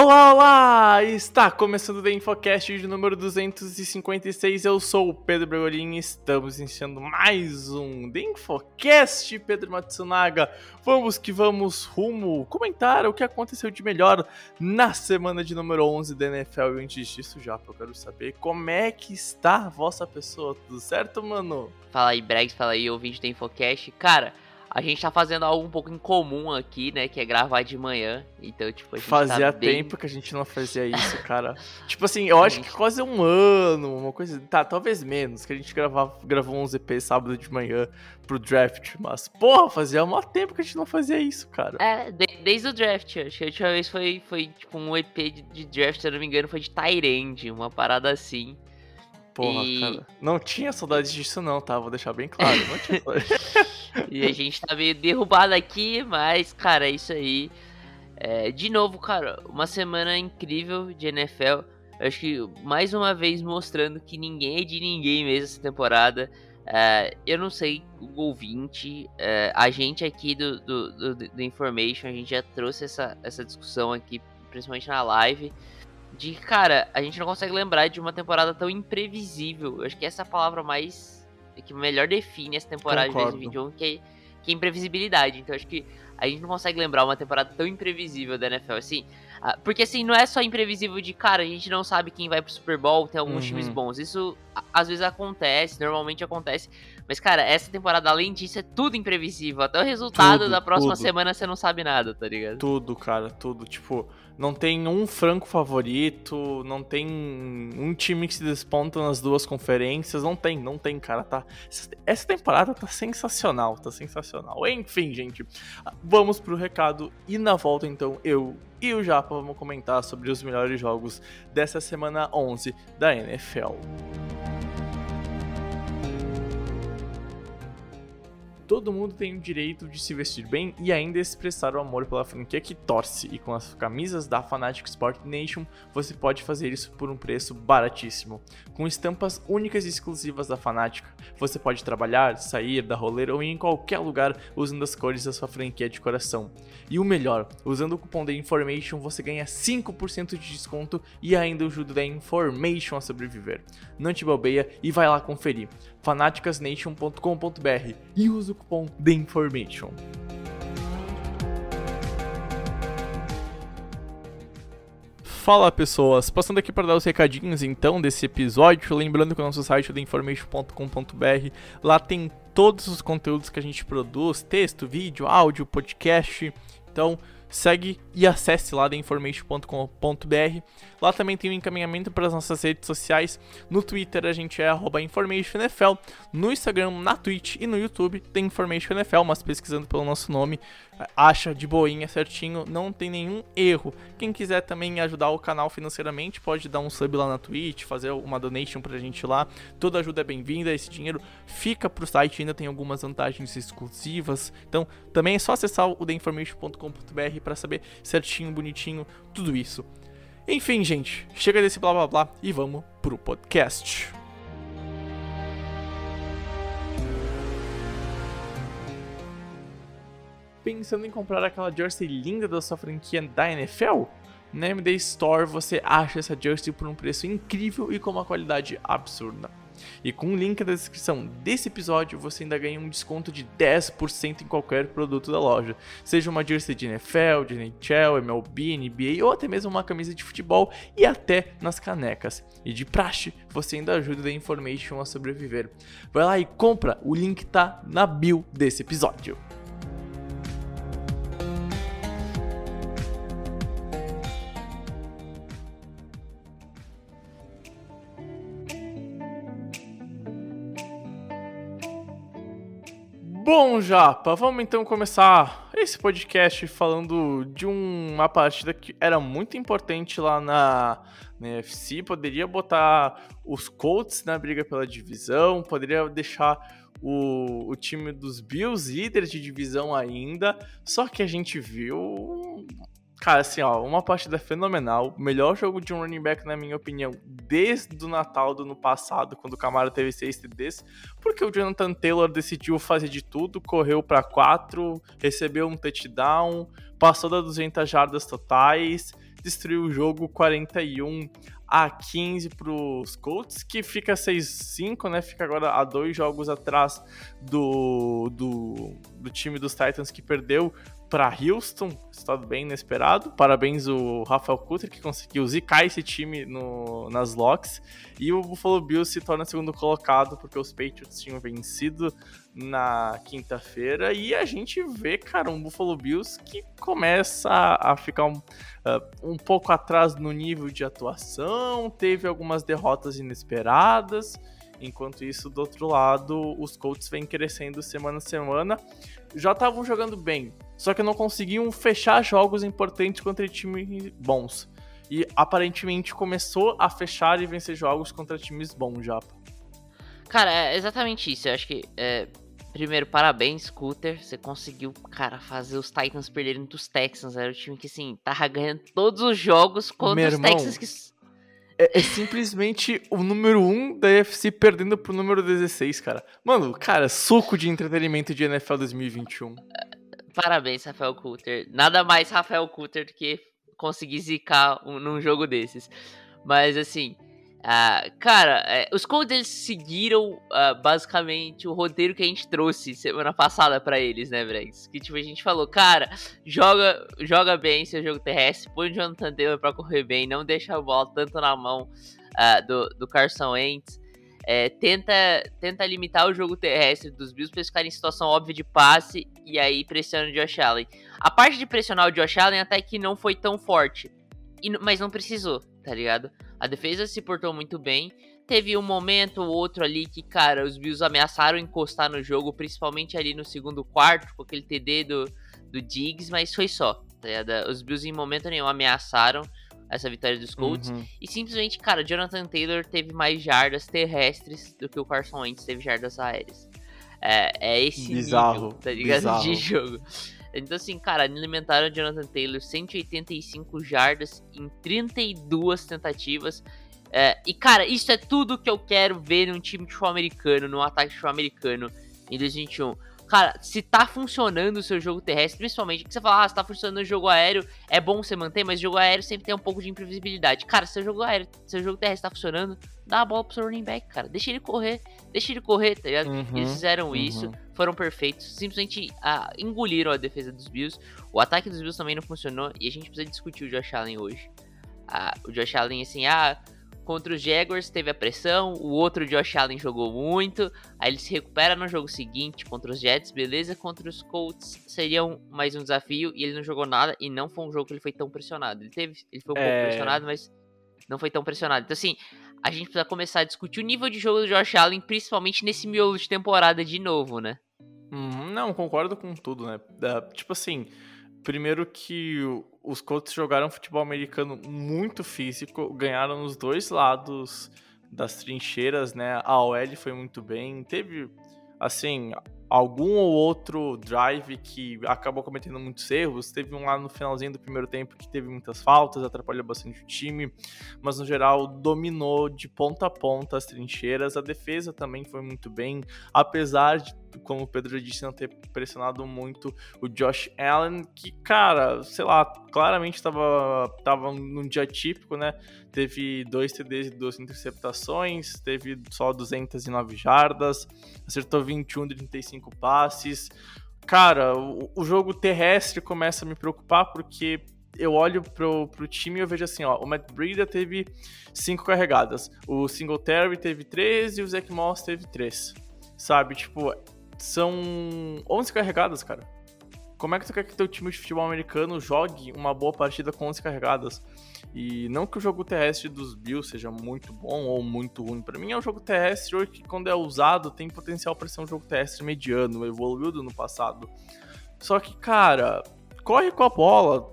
Olá, olá! Está começando o Infocast de número 256. Eu sou o Pedro Bregolin e estamos iniciando mais um The Infocast, Pedro Matsunaga. Vamos que vamos rumo comentar o que aconteceu de melhor na semana de número 11 da NFL. E antes disso, já eu quero saber como é que está a vossa pessoa. Tudo certo, mano? Fala aí, Bregs, fala aí, ouvinte do Infocast. Cara, a gente tá fazendo algo um pouco incomum aqui, né? Que é gravar de manhã. Então, tipo, a gente Fazia tá bem... tempo que a gente não fazia isso, cara. tipo assim, eu acho que quase um ano, uma coisa. Tá, talvez menos, que a gente gravava, gravou um ZP sábado de manhã pro draft. Mas, porra, fazia um tempo que a gente não fazia isso, cara. É, de- desde o draft, acho que a última vez foi, foi tipo um EP de, de draft, se eu não me engano, foi de Tyrande, uma parada assim. Porra, E- cara. Não tinha saudade disso, não, tá? Vou deixar bem claro. Não tinha saudade. E a gente tá meio derrubado aqui, mas, cara, é isso aí. É, de novo, cara, uma semana incrível de NFL. Eu Acho que mais uma vez mostrando que ninguém é de ninguém mesmo essa temporada. É, eu não sei, o ouvinte, é, a gente aqui do, do, do, do Information, a gente já trouxe essa, essa discussão aqui, principalmente na live. De cara, a gente não consegue lembrar de uma temporada tão imprevisível. Eu acho que essa é a palavra mais. Que melhor define essa temporada Concordo. de 2021, que é, que é imprevisibilidade. Então acho que a gente não consegue lembrar uma temporada tão imprevisível da NFL assim. ah, Porque assim, não é só imprevisível de cara, a gente não sabe quem vai pro Super Bowl, tem alguns Uhum. times bons. Isso às vezes acontece, normalmente acontece. Mas, cara, essa temporada, além disso, é tudo imprevisível. Até o resultado Tudo, da próxima tudo. semana você não sabe nada, tá ligado? Tudo, cara, tudo. Tipo, não tem um franco favorito, não tem um time que se desponta nas duas conferências. Não tem, não tem, cara. Tá. Essa- temporada tá sensacional, tá sensacional. Enfim, gente, vamos pro recado e na volta, então, eu e o Japa vamos comentar sobre os melhores jogos dessa semana 11 da NFL. Todo mundo tem o direito de se vestir bem e ainda expressar o amor pela franquia que torce, e com as camisas da Fanatic Sport Nation você pode fazer isso por um preço baratíssimo. Com estampas únicas e exclusivas da Fanatic, você pode trabalhar, sair, dar rolê ou ir em qualquer lugar usando as cores da sua franquia de coração. E o melhor, usando o cupom da Information você ganha 5% de desconto e ainda ajuda da Information a sobreviver. Não te bobeia e vai lá conferir fanaticasnation.com.br e usa o cupom The Information. Fala pessoas, passando aqui para dar os recadinhos então desse episódio, lembrando que o nosso site é theinformation.com.br, lá tem todos os conteúdos que a gente produz, texto, vídeo, áudio, podcast, então segue e acesse lá theinformation.com.br. Lá também tem o encaminhamento para as nossas redes sociais. No Twitter a gente é arroba InformationNFL, no Instagram, na Twitch e no YouTube tem InformationNFL, mas pesquisando pelo nosso nome, acha de boinha certinho, não tem nenhum erro. Quem quiser também ajudar o canal financeiramente, pode dar um sub lá na Twitch, fazer uma donation pra gente lá. Toda ajuda é bem-vinda, esse dinheiro fica pro site, ainda tem algumas vantagens exclusivas. Então, também é só acessar o theinformation.com.br para saber certinho, bonitinho, tudo isso. Enfim, gente, chega desse blá blá blá e vamos pro podcast. Pensando em comprar aquela jersey linda da sua franquia da NFL? Na MD Store você acha essa jersey por um preço incrível e com uma qualidade absurda. E com o link da descrição desse episódio, você ainda ganha um desconto de 10% em qualquer produto da loja. Seja uma jersey de NFL, de NHL, MLB, NBA ou até mesmo uma camisa de futebol e até nas canecas. E de praxe, você ainda ajuda a Information a sobreviver. Vai lá e compra, o link tá na bio desse episódio. Bom, Japa, vamos então começar esse podcast falando de uma partida que era muito importante lá na, na. Poderia botar os Colts na briga pela divisão, poderia deixar o, o time dos Bills líderes de divisão ainda. Só que a gente viu Cara, assim, ó, uma partida fenomenal. Melhor jogo de um running back, na minha opinião, desde o Natal do ano passado, quando o Camaro teve 6 TDs, porque o Jonathan Taylor decidiu fazer de tudo, correu para 4, recebeu um touchdown, passou das 200 jardas totais, destruiu o jogo 41 a 15 para os Colts, que fica 6-5, né? Fica agora a dois jogos atrás do, do, do time dos Titans que perdeu para Houston, estado bem inesperado. Parabéns o Rafael Cutter que conseguiu zicar esse time no, nas locks. E o Buffalo Bills se torna segundo colocado porque os Patriots tinham vencido na quinta-feira. E a gente vê, cara, um Buffalo Bills que começa a ficar um, uh, um pouco atrás no nível de atuação, teve algumas derrotas inesperadas. Enquanto isso, do outro lado, os Colts vêm crescendo semana a semana. Já estavam jogando bem, só que não conseguiam fechar jogos importantes contra times bons. E aparentemente começou a fechar e vencer jogos contra times bons já. Cara, é exatamente isso. Eu acho que. É, primeiro, parabéns, Scooter. Você conseguiu, cara, fazer os Titans perderem dos Texans. Era o time que, assim, tava ganhando todos os jogos contra os Texans que. É, é, simplesmente o número 1 um da UFC perdendo pro número 16, cara. Mano, cara, suco de entretenimento de NFL 2021. Parabéns, Rafael Coulter. Nada mais Rafael Coulter do que conseguir zicar um, num jogo desses. Mas assim, uh, cara, uh, os Colts eles seguiram uh, basicamente o roteiro que a gente trouxe semana passada para eles, né, Bregs? Que tipo, a gente falou, cara, joga, joga bem seu jogo terrestre, põe o Jonathan Taylor pra correr bem, não deixa a bola tanto na mão ah, do, do Carson Wentz é, tenta, tenta limitar o jogo terrestre dos Bills para eles ficarem em situação óbvia de passe e aí pressiona o Josh Allen. A parte de pressionar o Josh Allen até que não foi tão forte, e, mas não precisou, tá ligado? A defesa se portou muito bem. Teve um momento ou outro ali que, cara, os Bills ameaçaram encostar no jogo, principalmente ali no segundo quarto, com aquele TD do, do Diggs, mas foi só. Tá ligado? Os Bills em momento nenhum ameaçaram essa vitória dos Colts. Uhum. E simplesmente, cara, Jonathan Taylor teve mais jardas terrestres do que o Carson Wentz teve jardas aéreas. É, é esse bizarro, nível, tá ligado? Bizarro. De jogo. Então, assim, cara, alimentaram o Jonathan Taylor 185 jardas em 32 tentativas. É, e, cara, isso é tudo que eu quero ver num time de futebol americano, num ataque de futebol americano em 2021. Cara, se tá funcionando o seu jogo terrestre, principalmente, que você fala, ah, se tá funcionando o jogo aéreo, é bom você manter, mas o jogo aéreo sempre tem um pouco de imprevisibilidade. Cara, se seu jogo aéreo, seu jogo terrestre tá funcionando, dá a bola pro seu running back, cara. Deixa ele correr, deixa ele correr, tá ligado? Uhum, Eles fizeram uhum. isso, foram perfeitos, simplesmente ah, engoliram a defesa dos Bills. O ataque dos Bills também não funcionou e a gente precisa discutir o Josh Allen hoje. Ah, o Josh Allen, assim, ah Contra os Jaguars teve a pressão, o outro Josh Allen jogou muito, aí ele se recupera no jogo seguinte contra os Jets, beleza? Contra os Colts seria um, mais um desafio e ele não jogou nada e não foi um jogo que ele foi tão pressionado. Ele teve, ele foi um é... pouco pressionado, mas não foi tão pressionado. Então assim, a gente precisa começar a discutir o nível de jogo do Josh Allen, principalmente nesse miolo de temporada de novo, né? Hum, não, concordo com tudo, né? Uh, tipo assim, Primeiro que os Colts jogaram futebol americano muito físico, ganharam nos dois lados das trincheiras, né? A OL foi muito bem, teve assim, algum ou outro drive que acabou cometendo muitos erros. Teve um lá no finalzinho do primeiro tempo que teve muitas faltas, atrapalhou bastante o time, mas no geral dominou de ponta a ponta as trincheiras. A defesa também foi muito bem, apesar de, como o Pedro disse, não ter pressionado muito o Josh Allen, que, cara, sei lá, claramente estava tava num dia típico, né? Teve dois TDs e duas interceptações, teve só 209 jardas, acertou 21 de 35 cinco passes. Cara, o, o jogo terrestre começa a me preocupar porque eu olho pro, pro time e eu vejo assim, ó, o Matt Breida teve cinco carregadas, o Singletary teve três e o Zach Moss teve três, sabe? Tipo, são 11 carregadas, cara. como é que tu quer que teu time de futebol americano jogue uma boa partida com 11 carregadas? E não que o jogo terrestre dos Bills seja muito bom ou muito ruim. Para mim é um jogo terrestre que quando é usado tem potencial para ser um jogo terrestre mediano, evoluiu do ano passado. Só que, cara, corre com a bola,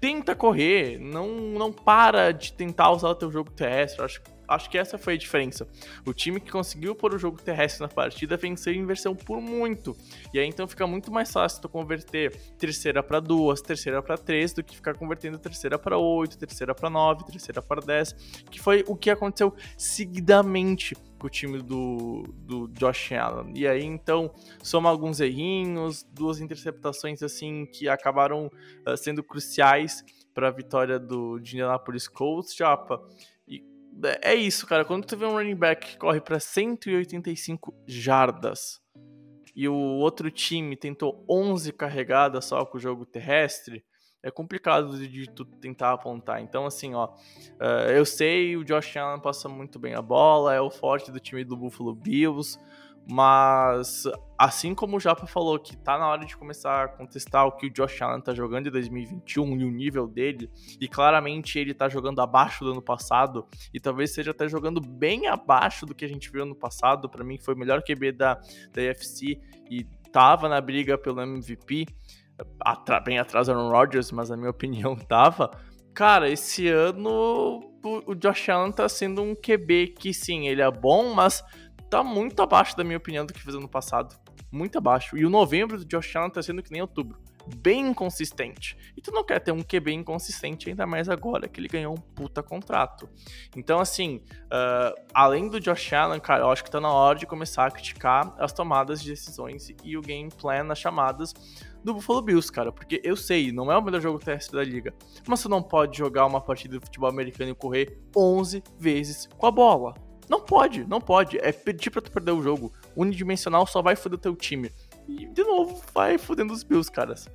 tenta correr, não, não para de tentar usar o teu jogo terrestre. Acho que acho que essa foi a diferença. O time que conseguiu pôr o jogo terrestre na partida venceu em versão por muito. E aí então fica muito mais fácil tu converter terceira para duas, terceira para três, do que ficar convertendo terceira para oito, terceira para nove, terceira para dez, que foi o que aconteceu seguidamente com o time do, do Josh Allen. E aí então soma alguns errinhos, duas interceptações assim que acabaram uh, sendo cruciais para a vitória do Indianapolis Colts, Japa. É, é isso, cara. Quando tu vê um running back que corre para 185 jardas e o outro time tentou 11 carregadas só com o jogo terrestre, é complicado de tu tentar apontar. Então, assim, ó, uh, eu sei, o Josh Allen passa muito bem a bola, é o forte do time do Buffalo Bills, mas, assim como o Japa falou que tá na hora de começar a contestar o que o Josh Allen tá jogando em 2021 e o nível dele, e claramente ele tá jogando abaixo do ano passado, e talvez seja até jogando bem abaixo do que a gente viu no passado, para mim foi o melhor QB da, da UFC e tava na briga pelo MVP, bem atrás do Aaron Rodgers, mas na minha opinião tava. Cara, esse ano o Josh Allen tá sendo um QB que sim, ele é bom, mas tá muito abaixo da minha opinião do que fez ano passado. Muito abaixo. E o novembro do Josh Allen tá sendo que nem outubro. Bem inconsistente. E tu não quer ter um QB inconsistente, ainda mais agora que ele ganhou um puta contrato. Então, assim, uh, além do Josh Allen, cara, eu acho que tá na hora de começar a criticar as tomadas de decisões e o game plan nas chamadas do Buffalo Bills, cara. Porque eu sei, não é o melhor jogo terrestre da liga. Mas você não pode jogar uma partida de futebol americano e correr 11 vezes com a bola. Não pode, não pode. É pedir pra tu perder o jogo. Unidimensional só vai foder teu time. E, de novo, vai fodendo os Bills, caras.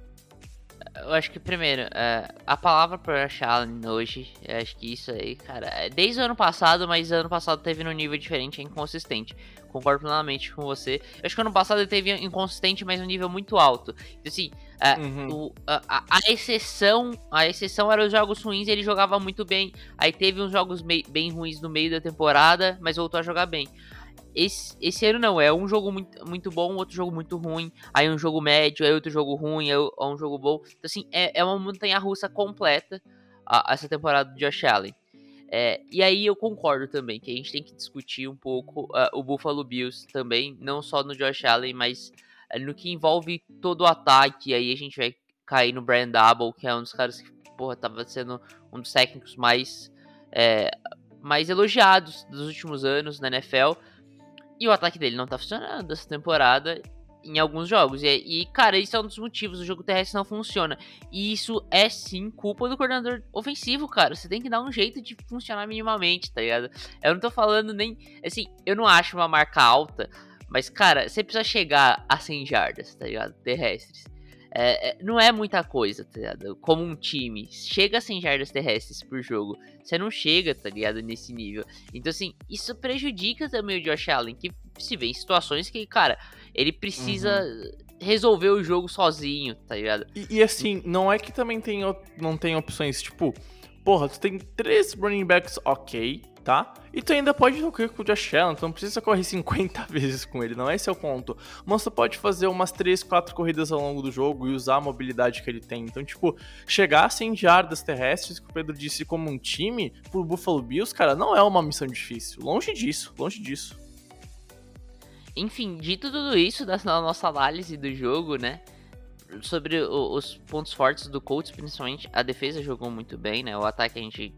Eu acho que, primeiro, é, a palavra pro Josh Allen hoje, acho que isso aí, cara, é desde o ano passado, mas ano passado teve num nível diferente, é inconsistente. Concordo plenamente com você. Eu acho que ano passado ele teve inconsistente, mas um nível muito alto. Então, assim, é, uhum. o, a, a, exceção a exceção eram os jogos ruins ele jogava muito bem. Aí teve uns jogos bem ruins no meio da temporada, mas voltou a jogar bem. Esse, esse ano não, é um jogo muito, muito bom, outro jogo muito ruim, aí um jogo médio, aí outro jogo ruim, aí um jogo bom. Então, assim, é, é uma montanha russa completa a, essa temporada do Josh Allen. É, e aí eu concordo também que a gente tem que discutir um pouco uh, o Buffalo Bills também, não só no Josh Allen, mas no que envolve todo o ataque. Aí a gente vai cair no Brian Double, que é um dos caras que, porra, tava sendo um dos técnicos mais, é, mais elogiados dos últimos anos na NFL. E o ataque dele não tá funcionando essa temporada em alguns jogos. E, e, cara, isso é um dos motivos. O jogo terrestre não funciona. E isso é sim culpa do coordenador ofensivo, cara. Você tem que dar um jeito de funcionar minimamente, tá ligado? Eu não tô falando nem. Assim, eu não acho uma marca alta. Mas, cara, você precisa chegar a 100 jardas, tá ligado? Terrestres. É, é, não é muita coisa, tá ligado? Como um time chega a 100 jardas terrestres por jogo, você não chega, tá ligado? Nesse nível. Então, assim, isso prejudica também o Josh Allen, que se vê em situações que, cara, ele precisa. Uhum resolver o jogo sozinho, tá ligado? E, e, assim, não é que também tem, não tem opções, tipo, porra, tu tem três running backs ok, tá? E tu ainda pode correr com o Josh Allen, tu não precisa correr 50 vezes com ele, não é esse é o ponto. Mas tu pode fazer umas 3, 4 corridas ao longo do jogo e usar a mobilidade que ele tem. Então, tipo, chegar a 100 jardas terrestres, que o Pedro disse, como um time, pro Buffalo Bills, cara, não é uma missão difícil. Longe disso, longe disso. Enfim, dito tudo isso da nossa análise do jogo, né? Sobre os pontos fortes do Colts, principalmente a defesa jogou muito bem, né? O ataque a gente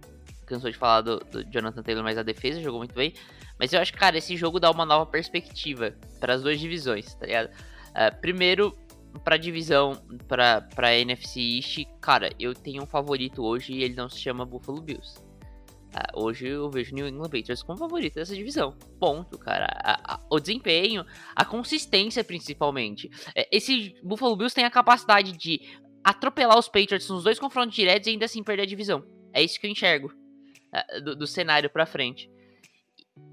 cansou de falar do, do, Jonathan Taylor, mas a defesa jogou muito bem. Mas eu acho que, cara, esse jogo dá uma nova perspectiva para as duas divisões, tá ligado? Uh, primeiro, pra divisão, pra, pra NFC East, cara, eu tenho um favorito hoje e ele não se chama Buffalo Bills. Uh, hoje eu vejo New England Patriots como favorito dessa divisão. Ponto, cara. A, a, o desempenho, a consistência principalmente. É, esse Buffalo Bills tem a capacidade de atropelar os Patriots nos dois confrontos diretos e ainda assim perder a divisão. É isso que eu enxergo. É, do, do, cenário pra frente.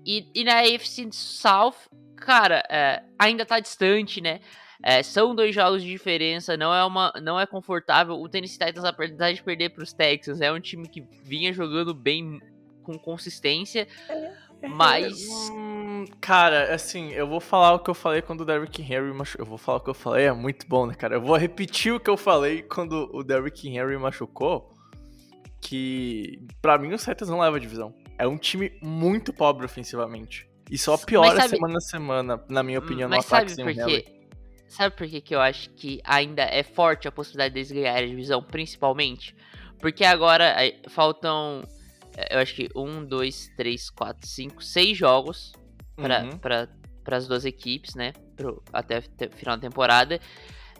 E, e na AFC South, cara, é, ainda tá distante, né? É, são dois jogos de diferença, não é uma, não é confortável. O Tennessee Titans, apesar de perder para os Texans, é um time que vinha jogando bem com consistência, mas Hum, cara, assim, eu vou falar o que eu falei quando o Derrick Henry machucou. Eu vou falar o que eu falei, é muito bom, né, cara? Eu vou repetir o que eu falei quando o Derrick Henry machucou. Que, pra mim, o Titans não leva a divisão. É um time muito pobre ofensivamente. E só piora sabe- semana a semana, na minha opinião, mas no ataque sabe sem o? Sabe por quê que eu acho que ainda é forte a possibilidade deles ganharem a divisão, principalmente? Porque agora aí, faltam, eh, eu acho que um, dois, três, quatro, cinco, seis jogos para Uhum. para as duas equipes, né? Pro, até o final da temporada.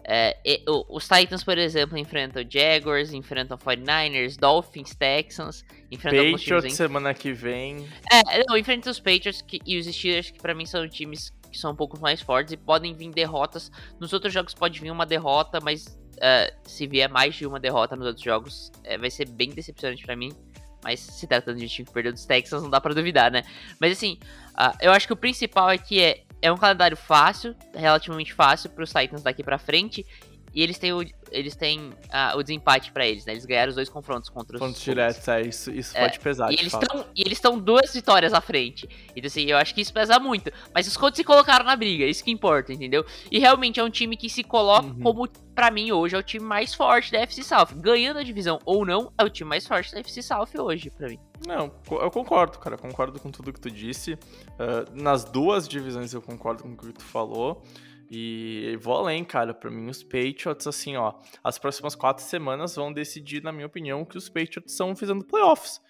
É, e- os Titans, por exemplo, enfrentam Jaguars, enfrentam 49ers, Dolphins, Texans, enfrentam Patriots em semana que vem. é, não, enfrenta os Patriots que- e os Steelers, que pra mim são times que são um pouco mais fortes e podem vir derrotas. Nos outros jogos pode vir uma derrota, mas é, se vier mais de uma derrota nos outros jogos, é, vai ser bem decepcionante pra mim. Mas se tratando de um time que perdeu dos Texans, não dá pra duvidar, né? Mas assim, ah, eu acho que o principal é que é, é um calendário fácil, relativamente fácil pros Titans daqui pra frente. E eles têm o, eles têm ah, o desempate pra eles, né? Eles ganharam os dois confrontos contra os Pontos os- diretos, é, isso, isso É, pode pesar, e eles e eles estão duas vitórias à frente. Então assim, eu acho que isso pesa muito. Mas os Colts se colocaram na briga, isso que importa, entendeu? E realmente é um time que se coloca Uhum. como pra mim hoje é o time mais forte da FC South. Ganhando a divisão ou não, é o time mais forte da FC South hoje pra mim. Não, eu concordo, cara. Concordo com tudo que tu disse. Ah, nas duas divisões eu concordo com o que tu falou. E vou além, cara. Pra mim, os Patriots, assim, ó, as próximas quatro semanas vão decidir, na minha opinião, que os Patriots estão fazendo playoffs.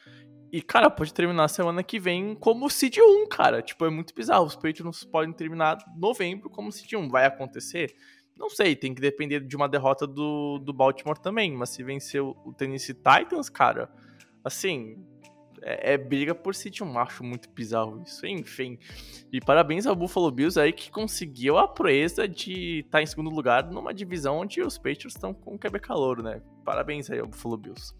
E, cara, pode terminar semana que vem como Seed 1, cara. Tipo, é muito bizarro. Os Patriots podem terminar novembro como Seed 1. Vai acontecer? Não sei, tem que depender de uma derrota do, do Baltimore também. Mas se vencer o Tennessee Titans, cara, assim, é, é briga por City 1. Acho muito bizarro isso. Enfim. E parabéns ao Buffalo Bills aí que conseguiu a proeza de estar em segundo lugar numa divisão onde os Patriots estão com quebra-calouro, né? Parabéns aí ao Buffalo Bills.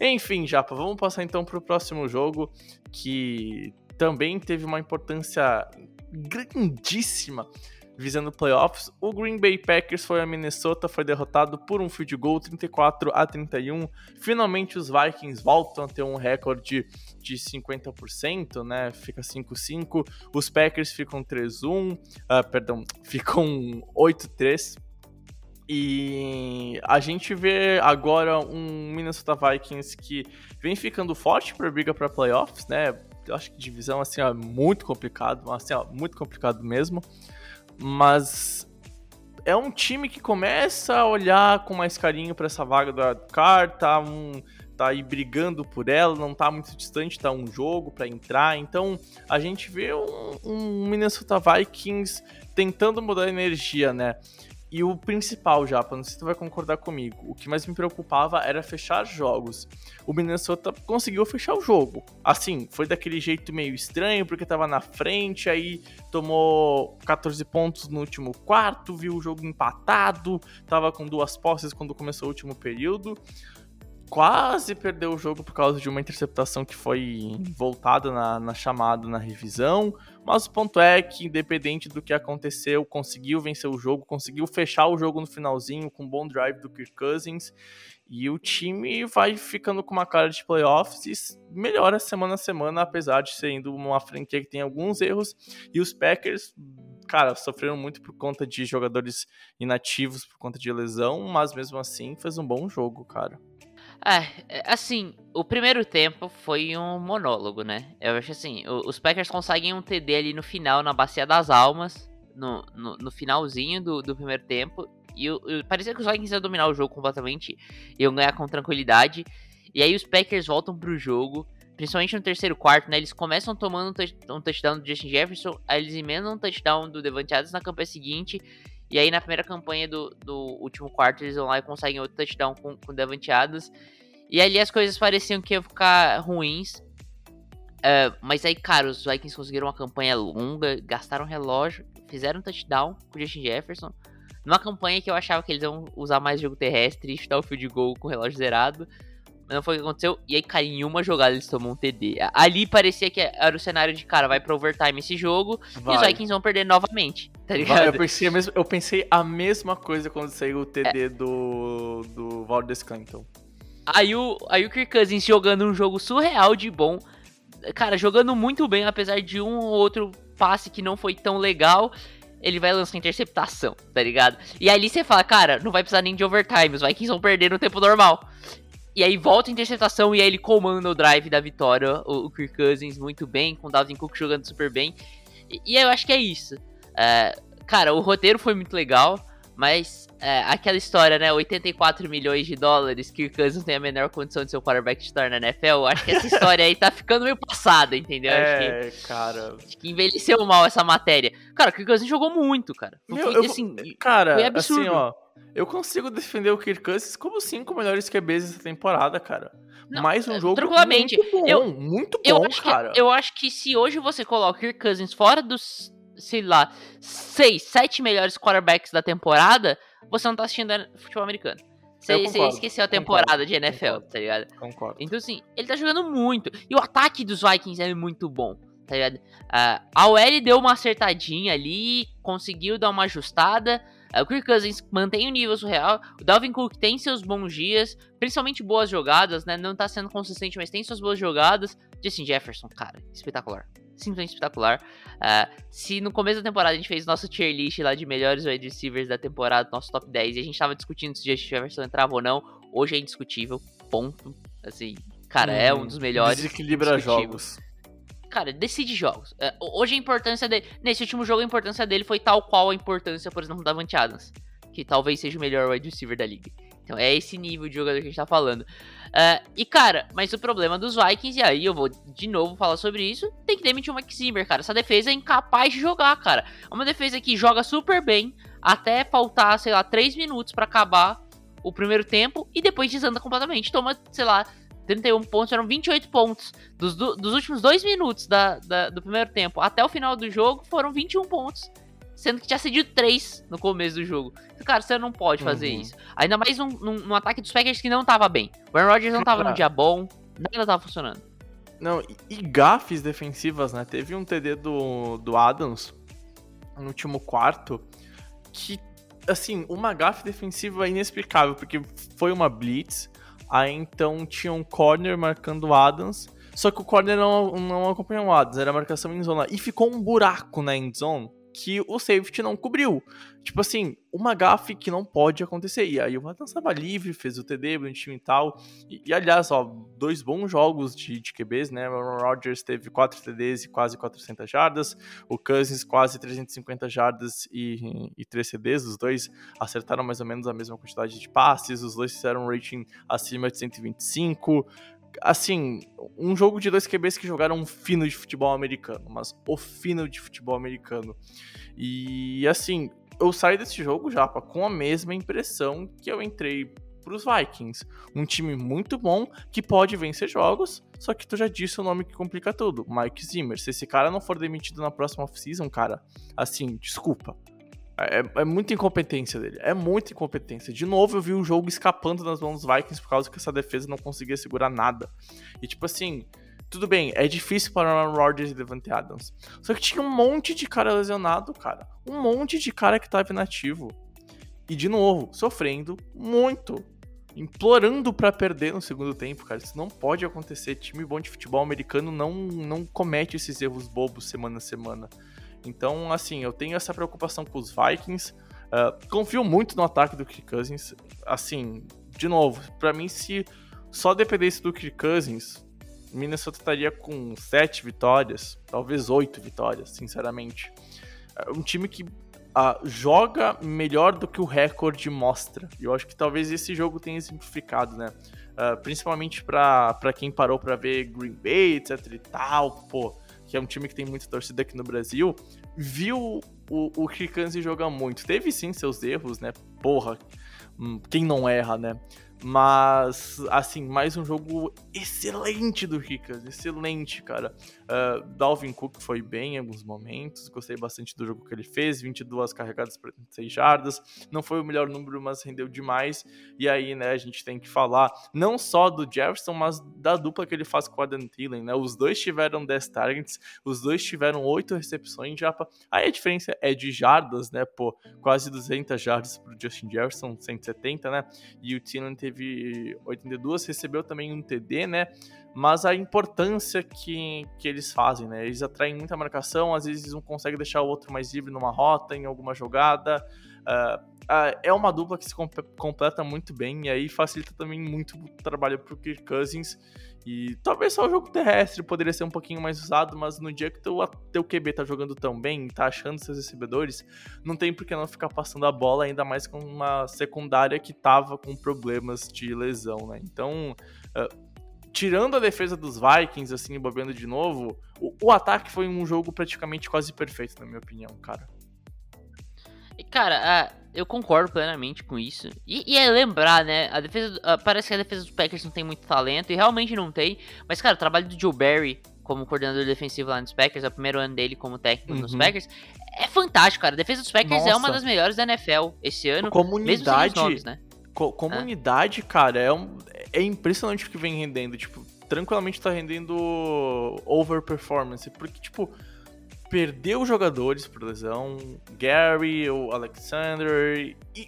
Enfim, Japa, vamos passar então pro próximo jogo que também teve uma importância grandíssima visando playoffs. O Green Bay Packers foi a Minnesota, foi derrotado por um field goal 34 a 31. Finalmente os Vikings voltam a ter um recorde de 50%, né? Fica 5-5. Os Packers ficam 3-1, ah, perdão, ficam 8-3. E a gente vê agora um Minnesota Vikings que vem ficando forte para briga para playoffs, né? Eu acho que divisão assim é muito complicado, assim, ó, muito complicado mesmo. Mas é um time que começa a olhar com mais carinho para essa vaga da Car, tá um tá aí brigando por ela, não tá muito distante, tá um jogo para entrar. Então, a gente vê um, um Minnesota Vikings tentando mudar a energia, né? E o principal, Japa, não sei se tu vai concordar comigo, o que mais me preocupava era fechar jogos. O Minnesota conseguiu fechar o jogo. Assim, foi daquele jeito meio estranho, porque tava na frente, aí tomou 14 pontos no último quarto, viu o jogo empatado, tava com duas posses quando começou o último período. Quase perdeu o jogo por causa de uma interceptação que foi voltada na, na chamada, na revisão. Mas o ponto é que, independente do que aconteceu, conseguiu vencer o jogo, conseguiu fechar o jogo no finalzinho com um bom drive do Kirk Cousins. E o time vai ficando com uma cara de playoffs e melhora semana a semana, apesar de sendo uma franquia que tem alguns erros. E os Packers, cara, sofreram muito por conta de jogadores inativos, por conta de lesão, mas mesmo assim fez um bom jogo, cara. É, assim, o primeiro tempo foi um monólogo, né? Eu acho assim, os Packers conseguem um TD ali no final, na Bacia das Almas, no, no, no finalzinho do, do primeiro tempo. E parecia que os Vikings iam dominar o jogo completamente, iam ganhar com tranquilidade. E aí os Packers voltam pro jogo, principalmente no terceiro quarto, né? Eles começam tomando um touchdown do Justin Jefferson, aí eles emendam um touchdown do Devante Adams na campanha seguinte. E aí na primeira campanha do, do último quarto eles vão lá e conseguem outro touchdown com, com. E ali as coisas pareciam que iam ficar ruins. É, mas aí, cara, os Vikings conseguiram uma campanha longa, gastaram relógio, fizeram um touchdown com o Justin Jefferson. Numa campanha que eu achava que eles iam usar mais jogo terrestre e chutar o field goal com o relógio zerado. Mas não foi o que aconteceu. E aí, cara, em uma jogada eles tomam um TD. Ali parecia que era o cenário de, cara, vai pro overtime esse jogo Vai. e os Vikings vão perder novamente. Tá Vai, ligado? Eu pensei, a mesma, eu pensei a mesma coisa quando saiu o TD do, do Valdez Clinton. Aí o, aí o Kirk Cousins jogando um jogo surreal de bom. Cara, jogando muito bem, apesar de um ou outro passe que não foi tão legal. Ele vai lançar interceptação, tá ligado? E ali você fala, cara, não vai precisar nem de overtime, os Vikings vão perder no tempo normal. E aí volta a interceptação e aí ele comanda o drive da vitória, o, o Kirk Cousins muito bem, com o Dalvin Cook jogando super bem. E, e eu acho que é isso. É, cara, o roteiro foi muito legal, mas é, aquela história, né? 84 milhões de dólares, Kirk Cousins tem a menor condição de ser o quarterback titular na NFL. eu Acho que essa história aí tá ficando meio passada, entendeu? Acho, que, É, cara. acho que envelheceu mal essa matéria. Cara, o Kirk Cousins jogou muito, cara. Meu, Foi, eu- assim, Cara, foi assim, absurdo. ó. Eu consigo defender o Kirk Cousins como cinco melhores QBs dessa temporada, cara. Não, Mais um é, jogo tranquilamente. muito bom, Eu- muito bom, eu acho, cara. que, eu acho que se hoje você coloca o Kirk Cousins fora dos, sei lá, seis, sete melhores quarterbacks da temporada, você não tá assistindo futebol americano. Você, você concordo, esqueceu a concordo, temporada de NFL, concordo. tá ligado? Concordo. Então, assim, ele tá jogando muito. E o ataque dos Vikings é muito bom, tá ligado? Ah, a OL deu uma acertadinha ali, conseguiu dar uma ajustada. Ah, o Kirk Cousins mantém o nível surreal. O Dalvin Cook tem seus bons dias, principalmente boas jogadas, né? Não tá sendo consistente, mas tem suas boas jogadas. Justin Jefferson, cara, espetacular. Simplesmente espetacular. Ah, se no começo da temporada a gente fez nosso tier list lá de melhores wide receivers da temporada, nosso top 10, e a gente tava discutindo se o Justin Jefferson entrava ou não, hoje é indiscutível. Ponto. Assim, cara, é um Hum, dos melhores. Desequilibra jogos. Cara, decide jogos. É, hoje a importância dele. Nesse último jogo, a importância dele foi tal qual a importância, por exemplo, da Davante Adams. Que talvez seja o melhor wide receiver da liga. Então é esse nível de jogador que a gente tá falando. É, e cara, mas o problema dos Vikings, e aí eu vou de novo falar sobre isso, tem que demitir o Mike Zimmer, cara. Essa defesa é incapaz de jogar, cara. É uma defesa que joga super bem, até faltar, sei lá, 3 minutos pra acabar o primeiro tempo, e depois desanda completamente. Toma, sei lá, 31 pontos, eram 28 pontos. Dos, do- dos últimos dois minutos da, da- do primeiro tempo até o final do jogo, foram 21 pontos. Sendo que tinha cedido 3 no começo do jogo. Cara, você não pode fazer Uhum. isso. Ainda mais num, num- num ataque dos Packers que não tava bem. O Aaron Rodgers não tava num Cara. dia bom, nada tava funcionando. Não, e, e gafes defensivas, né? Teve um TD do, do Adams no último quarto que, assim, uma gafe defensiva inexplicável, porque foi uma blitz, aí então tinha um corner marcando o Adams, só que o corner não, não acompanhou o Adams, era marcação em zona, e ficou um buraco na end zone que o safety não cobriu. Tipo assim, uma gafe que não pode acontecer. E aí o Adams estava livre, fez o TD, bonitinho e tal. E, e, aliás, ó, dois bons jogos de, de QBs, né? O Aaron Rodgers teve 4 TDs e quase 400 jardas. O Cousins quase 350 jardas e, e 3 CDs. Os dois acertaram mais ou menos a mesma quantidade de passes. Os dois fizeram um rating acima de 125. Assim, um jogo de dois QBs que jogaram um fino de futebol americano, mas o fino de futebol americano. E assim, eu saí desse jogo, Japa, com a mesma impressão que eu entrei pros Vikings. Um time muito bom que pode vencer jogos, só que tu já disse o nome que complica tudo, Mike Zimmer. Se esse cara não for demitido na próxima off-season, cara, assim, desculpa. É, é muita incompetência dele. É muita incompetência. De novo, eu vi o jogo escapando das mãos dos Vikings por causa que essa defesa não conseguia segurar nada. E tipo assim, tudo bem, é difícil para Aaron Rodgers e Devante Adams. Só que tinha um monte de cara lesionado, cara. Um monte de cara que tava inativo. E de novo, sofrendo muito. Implorando para perder no segundo tempo, cara. Isso não pode acontecer. Time bom de futebol americano não, não comete esses erros bobos semana a semana. Então, assim, eu tenho essa preocupação com os Vikings. Uh, confio muito no ataque do Kirk Cousins. Assim, de novo, para mim, se só dependesse do Kirk Cousins, Minnesota estaria com sete vitórias, talvez oito vitórias, sinceramente. É um time que uh, joga melhor do que o recorde mostra. E eu acho que talvez esse jogo tenha exemplificado, né? Uh, principalmente para quem parou para ver Green Bay, etc e tal, pô que é um time que tem muita torcida aqui no Brasil, viu o, o Kirkanzi jogar muito. Teve sim seus erros, né? Porra, quem não erra, né? Mas, assim, mais um jogo excelente do Ricas, excelente, cara. Uh, Dalvin Cook foi bem em alguns momentos, gostei bastante do jogo que ele fez, 22 carregadas para 36 jardas. Não foi o melhor número, mas rendeu demais. E aí, né, a gente tem que falar não só do Jefferson, mas da dupla que ele faz com o Adam Thielen, né? Os dois tiveram 10 targets, os dois tiveram 8 recepções já. Aí a diferença é de jardas, né? Pô, quase 200 jardas pro Justin Jefferson, 170, né? E o Thielen teve 82, recebeu também um TD, né? Mas a importância que, que eles fazem, né? Eles atraem muita marcação, às vezes um consegue deixar o outro mais livre numa rota, em alguma jogada. Uh, uh, é uma dupla que se completa muito bem e aí facilita também muito o trabalho pro Kirk Cousins. E talvez só o jogo terrestre poderia ser um pouquinho mais usado, mas no dia que teu, teu QB tá jogando tão bem, tá achando seus recebedores, não tem por que não ficar passando a bola, ainda mais com uma secundária que tava com problemas de lesão, né? Então, uh, tirando a defesa dos Vikings, assim, bobendo de novo, o, o ataque foi um jogo praticamente quase perfeito, na minha opinião, cara. Cara, eu concordo plenamente com isso. E, e é lembrar, né? A defesa. Uh, parece que a defesa dos Packers não tem muito talento, e realmente não tem. Mas, cara, o trabalho do Joe Barry como coordenador defensivo lá nos Packers, é o primeiro ano dele como técnico uhum. nos Packers, é fantástico, cara. A defesa dos Packers Nossa. é uma das melhores da NFL esse ano. Comunidade, nomes, né? Co comunidade, ah. cara, é, um, é impressionante o que vem rendendo. Tipo, tranquilamente tá rendendo overperformance. Porque, tipo, perdeu jogadores por lesão, Gary, o Alexander, e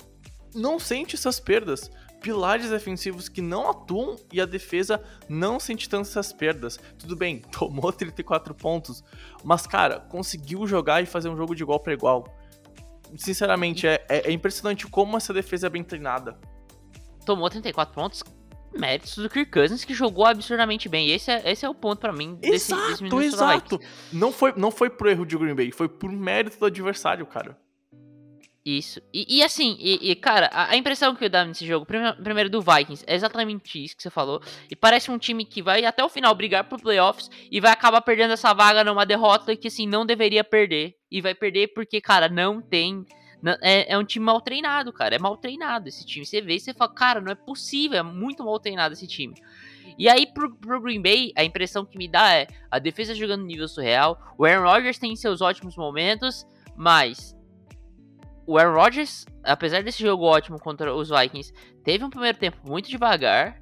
não sente essas perdas. Pilares defensivos que não atuam e a defesa não sente tantas essas perdas. Tudo bem, tomou 34 pontos, mas cara, conseguiu jogar e fazer um jogo de igual para igual. Sinceramente, é, é, é impressionante como essa defesa é bem treinada. Tomou 34 pontos, méritos do Kirk Cousins, que jogou absurdamente bem. E esse é, esse é o ponto para mim desse, exato, desse Exato, Não foi, não foi por erro de Green Bay, foi por mérito do adversário, cara. Isso. E, e assim, e, e, cara, a, impressão que eu dava nesse jogo, primeiro, primeiro do Vikings, é exatamente isso que você falou. E parece um time que vai até o final brigar por playoffs e vai acabar perdendo essa vaga numa derrota que, assim, não deveria perder. E vai perder porque, cara, não tem é, é um time mal treinado, cara. É mal treinado esse time. Você vê e você fala, cara, não é possível. É muito mal treinado esse time. E aí, pro, pro, Green Bay, a impressão que me dá é a defesa jogando nível surreal. O Aaron Rodgers tem seus ótimos momentos, mas o Aaron Rodgers, apesar desse jogo ótimo contra os Vikings, teve um primeiro tempo muito devagar.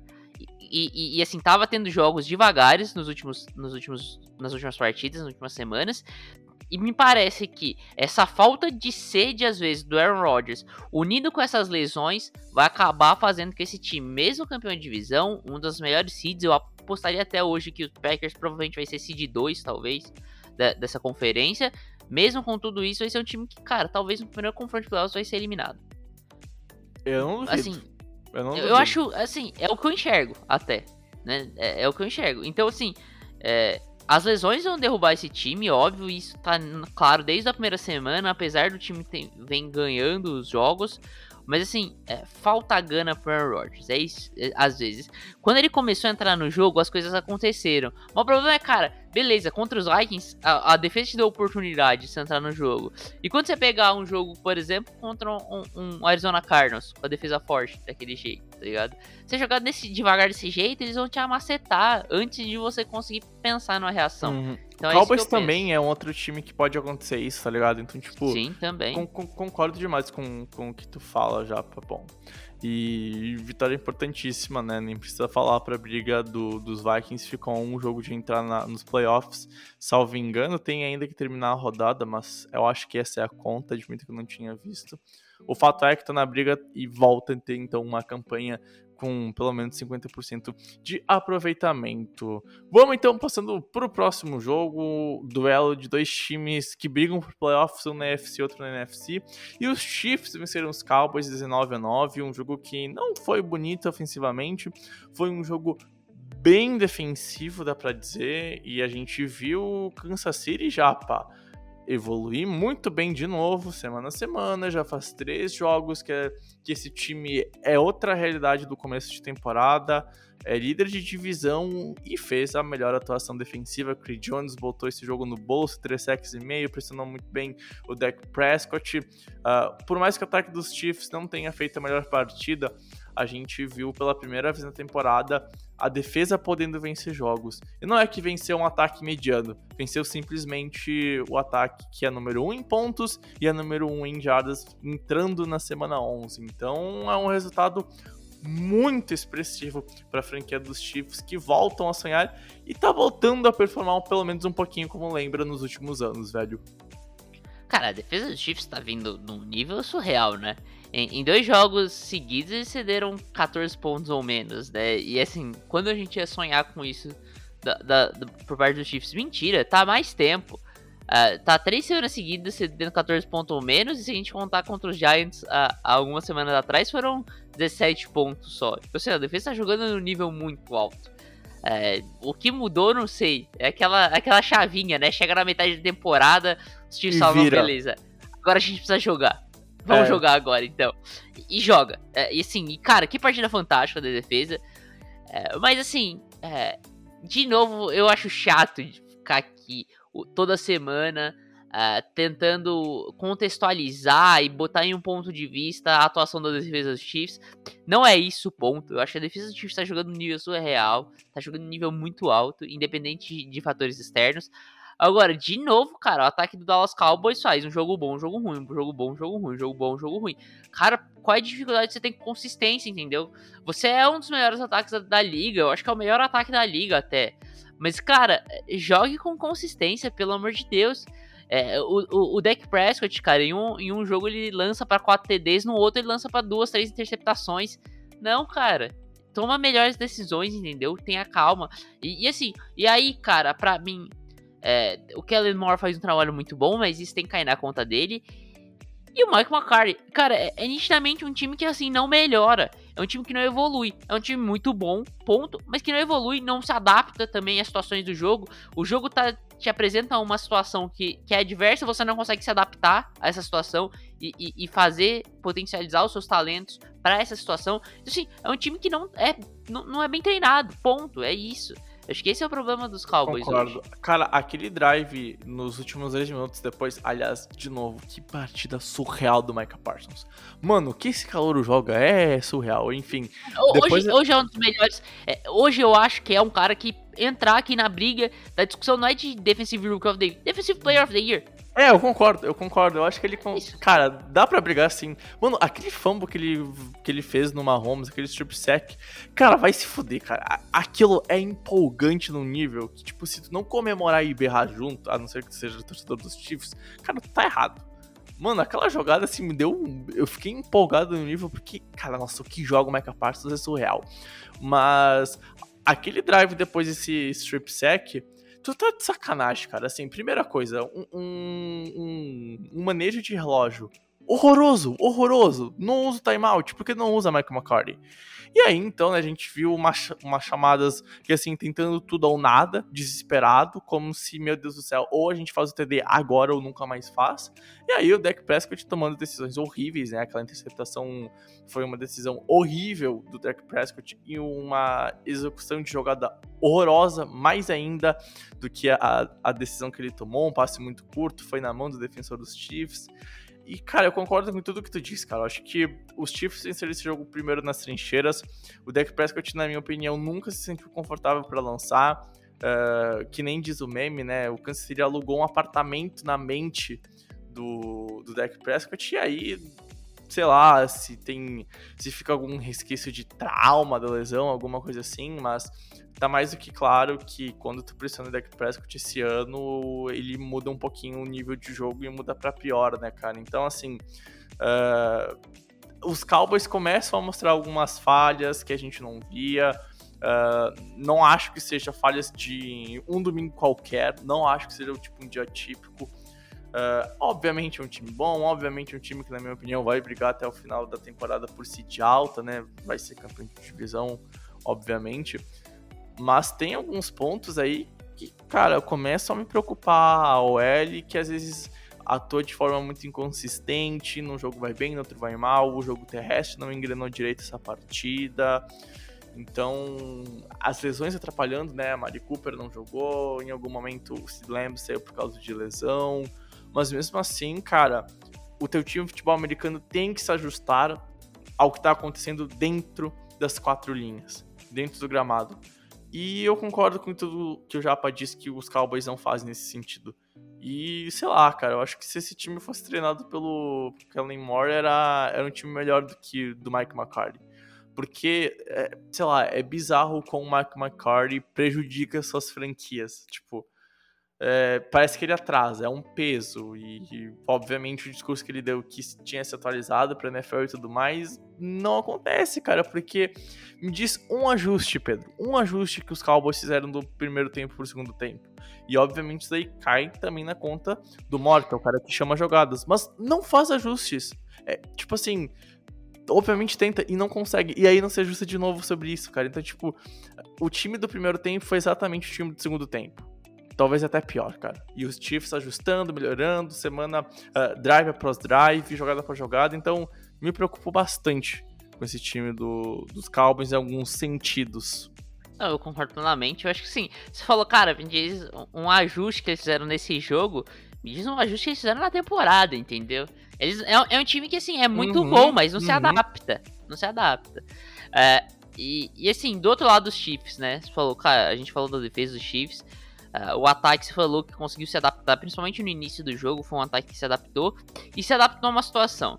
E, e, e, assim, tava tendo jogos devagares nos últimos, nos últimos, nas últimas partidas, nas últimas semanas. E me parece que essa falta de sede, às vezes, do Aaron Rodgers, unido com essas lesões, vai acabar fazendo que esse time, mesmo campeão de divisão, um dos melhores seeds, eu apostaria até hoje que o Packers provavelmente vai ser seed 2, talvez, da, dessa conferência. Mesmo com tudo isso, vai ser um time que, cara, talvez no primeiro confronto de playoffs vai ser eliminado. Eu não duvido. Assim, eu, não eu acho, assim, é o que eu enxergo, até. Né? É, é o que eu enxergo. Então, assim, é, as lesões vão derrubar esse time, óbvio, isso tá claro desde a primeira semana, apesar do time ter, vem ganhando os jogos. Mas assim, é, falta gana pro Aaron Rodgers. É isso, é, às vezes. Quando ele começou a entrar no jogo, as coisas aconteceram. Mas o problema é, cara, beleza, contra os Vikings, a, a defesa te deu oportunidade de você entrar no jogo. E quando você pegar um jogo, por exemplo, contra um, um Arizona Cardinals, com a defesa forte, daquele jeito, tá ligado? Você jogar desse, devagar desse jeito, eles vão te amacetar antes de você conseguir pensar numa reação. Uhum. Então, é Cowboys também penso. é um outro time que pode acontecer isso, tá ligado? Então, tipo. Sim, também. Com, com, concordo demais com, com o que tu fala já, Papão. E vitória importantíssima, né? Nem precisa falar pra briga do, dos Vikings. Ficou um jogo de entrar na, nos playoffs. Salvo engano, tem ainda que terminar a rodada, mas eu acho que essa é a conta, admito que eu não tinha visto. O fato é que tá na briga e volta a ter então uma campanha com pelo menos 50% de aproveitamento. Vamos então passando para o próximo jogo, duelo de dois times que brigam por playoffs, um na NFC e outro na NFC. E os Chiefs venceram os Cowboys 19 a 9, um jogo que não foi bonito ofensivamente, foi um jogo bem defensivo, dá para dizer, e a gente viu Kansas City já, pá evoluir muito bem de novo, semana a semana. Já faz três jogos que, é, que esse time é outra realidade do começo de temporada. É líder de divisão e fez a melhor atuação defensiva. Chris Jones botou esse jogo no bolso, 3 sacks e meio, pressionou muito bem o Dak Prescott. Uh, por mais que o ataque dos Chiefs não tenha feito a melhor partida, a gente viu pela primeira vez na temporada a defesa podendo vencer jogos. E não é que venceu um ataque mediano, venceu simplesmente o ataque que é número 1 em pontos e é número 1 em jardas entrando na semana 11. Então é um resultado muito expressivo para a franquia dos Chiefs que voltam a sonhar e tá voltando a performar pelo menos um pouquinho como lembra nos últimos anos, velho. Cara, a defesa dos Chiefs tá vindo num nível surreal, né? Em, em, dois jogos seguidos eles cederam 14 pontos ou menos, né? E assim, quando a gente ia sonhar com isso da, da, da por parte dos Chiefs, mentira, tá mais tempo. Uh, tá três semanas seguidas cedendo 14 pontos ou menos, e se a gente contar contra os Giants uh, algumas semanas atrás, foram 17 pontos só. Tipo assim, a defesa tá jogando no nível muito alto. É, o que mudou, não sei. É aquela, aquela chavinha, né? Chega na metade da temporada, os times falam, beleza. Agora a gente precisa jogar. Vamos é. jogar agora, então. E, joga. É, e assim, cara, que partida fantástica da defesa. É, mas assim, é, de novo, eu acho chato de ficar aqui toda semana uh, tentando contextualizar e botar em um ponto de vista a atuação da defesa dos Chiefs. Não é isso o ponto. Eu acho que a defesa dos Chiefs está jogando no nível surreal, está jogando no nível muito alto, independente de, de fatores externos. Agora, de novo, cara, o ataque do Dallas Cowboys faz um jogo bom, um jogo ruim, um jogo bom, um jogo ruim, um jogo bom, um jogo ruim. Cara, qual é a dificuldade de você ter consistência, entendeu? Você é um dos melhores ataques da, da liga, eu acho que é o melhor ataque da liga até. Mas, cara, jogue com consistência, pelo amor de Deus. É, o, o, o Prescott, cara, em um, em um jogo ele lança para 4 TDs, no outro ele lança para duas, três interceptações. Não, cara. Toma melhores decisões, entendeu? Tenha calma. E, e assim, e aí, cara, pra mim, é, o Kellen Moore faz um trabalho muito bom, mas isso tem que cair na conta dele. E o Mike McCarthy, cara, é, é, nitidamente um time que assim não melhora. É um time que não evolui. É um time muito bom, ponto, mas que não evolui, não se adapta também às situações do jogo. O jogo tá, te apresenta uma situação que, que é adversa, você não consegue se adaptar a essa situação e, e, e fazer, potencializar os seus talentos para essa situação. Então, assim, é um time que não é, não, não é bem treinado, ponto, é isso. Acho que esse é o problema dos Cowboys Concordo. Hoje. Cara, aquele drive nos últimos 10 minutos depois, aliás, de novo, que partida surreal do Micah Parsons. Mano, o que esse calor joga é surreal, enfim. Depois... Hoje, hoje é um dos melhores. É, hoje eu acho que é um cara que entrar aqui na briga da discussão não é de Defensive Rookie of the Year, Defensive Player of the Year. É, eu concordo, eu concordo. Eu acho que ele. Cara, dá pra brigar assim. Mano, aquele fumble que ele, que ele fez no Mahomes, aquele strip sack. Cara, vai se fuder, cara. Aquilo é empolgante num nível que, tipo, se tu não comemorar e berrar junto, a não ser que tu seja torcedor dos Chiefs, cara, tu tá errado. Mano, aquela jogada assim me deu. Eu fiquei empolgado no nível porque, cara, nossa, o que joga o Micah Parsons é surreal. Mas aquele drive depois desse strip sack Tu tá de sacanagem, cara. Assim, primeira coisa, um, um, um manejo de relógio horroroso, horroroso. Não usa timeout, porque não usa Michael McCarthy. E aí, então, né, a gente viu umas uma chamadas que, assim, tentando tudo ou nada, desesperado, como se, meu Deus do céu, ou a gente faz o TD agora ou nunca mais faz. E aí o Dak Prescott tomando decisões horríveis, né? Aquela interceptação foi uma decisão horrível do Dak Prescott e uma execução de jogada horrorosa, mais ainda do que a, a decisão que ele tomou, um passe muito curto, foi na mão do defensor dos Chiefs. E, cara, eu concordo com tudo que tu disse, cara. Eu acho que os Chiefs venceram esse jogo primeiro nas trincheiras. O Dak Prescott, na minha opinião, nunca se sentiu confortável para lançar. Uh, que nem diz o meme, né? O Kansas City alugou um apartamento na mente do, do Dak Prescott. E aí, sei lá, se tem. Se fica algum resquício de trauma da lesão, alguma coisa assim, mas tá mais do que claro que quando tu pressiona o Dak Prescott esse ano, ele muda um pouquinho o nível de jogo e muda para pior, né, cara? Então, assim, uh, os Cowboys começam a mostrar algumas falhas que a gente não via. Uh, não acho que seja falhas de um domingo qualquer, não acho que seja tipo um dia típico. Uh, obviamente é um time bom, obviamente é um time que, na minha opinião, vai brigar até o final da temporada por de alta, né? Vai ser campeão de divisão, obviamente. Mas tem alguns pontos aí que, cara, começam a me preocupar. A OL, que às vezes atua de forma muito inconsistente, num jogo vai bem, no outro vai mal, o jogo terrestre não engrenou direito essa partida. Então, as lesões atrapalhando, né? A Mari Cooper não jogou, em algum momento o Sid Lamb saiu por causa de lesão. Mas mesmo assim, cara, o teu time de futebol americano tem que se ajustar ao que está acontecendo dentro das quatro linhas, dentro do gramado. E eu concordo com tudo que o Japa disse que os Cowboys não fazem nesse sentido. E sei lá, cara, eu acho que se esse time fosse treinado pelo Kellen Moore, era, era um time melhor do que do Mike McCarthy. Porque, é, sei lá, é bizarro como o Mike McCarthy prejudica suas franquias. Tipo, é, parece que ele atrasa, é um peso. E, e, obviamente, o discurso que ele deu que tinha se atualizado pra NFL e tudo mais, não acontece, cara, porque me diz um ajuste, Pedro. Um ajuste que os Cowboys fizeram do primeiro tempo pro segundo tempo. E obviamente isso daí cai também na conta do Mort, que é o cara que chama jogadas. Mas não faz ajustes. É, tipo assim, obviamente tenta e não consegue. E aí não se ajusta de novo sobre isso, cara. Então, tipo, o time do primeiro tempo foi exatamente o time do segundo tempo talvez até pior, cara. E os Chiefs ajustando, melhorando, semana uh, drive após drive, jogada após jogada, então me preocupo bastante com esse time do, dos Cowboys em alguns sentidos. Não, eu concordo plenamente. Eu acho que sim. Você falou, cara, me diz um ajuste que eles fizeram nesse jogo. Me diz um ajuste que eles fizeram na temporada, entendeu? Eles, é, é um time que, assim, é muito uhum, bom, mas não uhum. se adapta. Não se adapta. É, e, e, assim, do outro lado dos Chiefs, né? Você falou, cara, a gente falou da defesa dos Chiefs. Uh, o ataque se falou que conseguiu se adaptar, principalmente no início do jogo, foi um ataque que se adaptou e se adaptou a uma situação.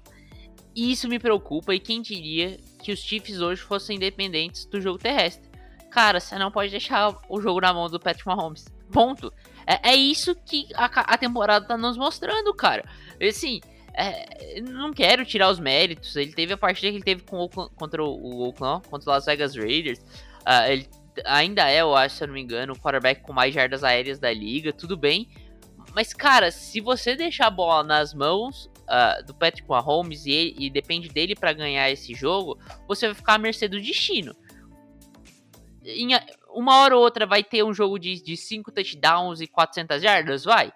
E isso me preocupa, e quem diria que os Chiefs hoje fossem independentes do jogo terrestre? Cara, você não pode deixar o jogo na mão do Patrick Mahomes. Ponto. É, é isso que a, a, temporada tá nos mostrando, cara. Assim, é, não quero tirar os méritos. Ele teve a partida que ele teve com contra o Oakland, contra o Las Vegas Raiders. Uh, ele ainda é, eu acho, se eu não me engano, o quarterback com mais jardas aéreas da liga, tudo bem. Mas, cara, se você deixar a bola nas mãos uh, do Patrick Mahomes e, ele, e depende dele para ganhar esse jogo, você vai ficar à mercê do destino. Em, uma hora ou outra vai ter um jogo de 5 touchdowns e 400 jardas? Vai.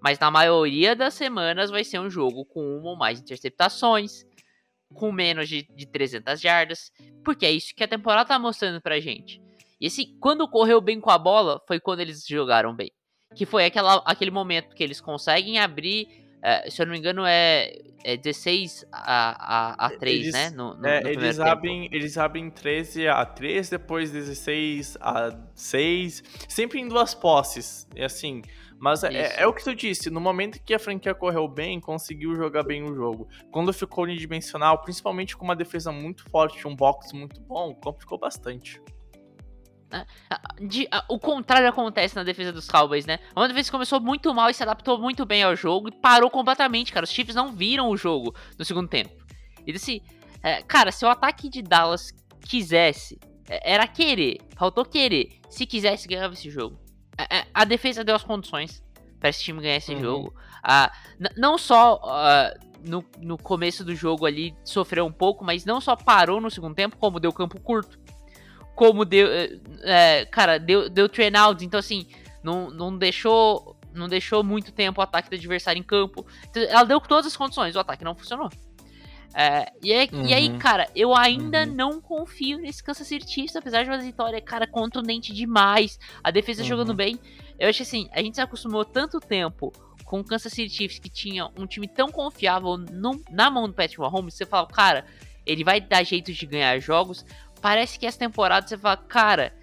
Mas na maioria das semanas vai ser um jogo com uma ou mais interceptações, com menos de, de 300 jardas, porque é isso que a temporada tá mostrando pra gente. E assim, quando correu bem com a bola, foi quando eles jogaram bem. Que foi aquela, aquele momento que eles conseguem abrir, é, se eu não me engano, é, é 16 a, a, a 3, eles, né? No, no, é, no eles, abrem, eles abrem 13 a 3, depois 16 a 6, sempre em duas posses. É assim. Mas é, é, o que tu disse, no momento que a franquia correu bem, conseguiu jogar bem o jogo. Quando ficou unidimensional, principalmente com uma defesa muito forte, um box muito bom, complicou bastante. Né? De, o contrário acontece na defesa dos Cowboys, né? Uma vez começou muito mal e se adaptou muito bem ao jogo e parou completamente, cara. Os Chiefs não viram o jogo no segundo tempo. E disse, é, cara, se o ataque de Dallas quisesse, é, era querer, faltou querer. Se quisesse, ganhava esse jogo. É, é, a defesa deu as condições para esse time ganhar esse uhum. jogo. Ah, não só uh, no, no começo do jogo ali sofreu um pouco, mas não só parou no segundo tempo, como deu campo curto como deu. Eh, é, cara, deu, deu train out, então assim, não, não deixou. Não deixou muito tempo o ataque do adversário em campo. Então, ela deu todas as condições, o ataque não funcionou. É, e, aí, uhum. e aí, uhum. cara, eu ainda uhum. não confio nesse Kansas City Chiefs, apesar de uma vitória, cara, contundente demais. A defesa uhum. jogando bem. Eu acho assim, a gente se acostumou tanto tempo com o Kansas City Chiefs, que tinha um time tão confiável no, na mão do Patrick Mahomes, você fala, cara, ele vai dar jeito de ganhar jogos, parece que essa temporada você fala, cara,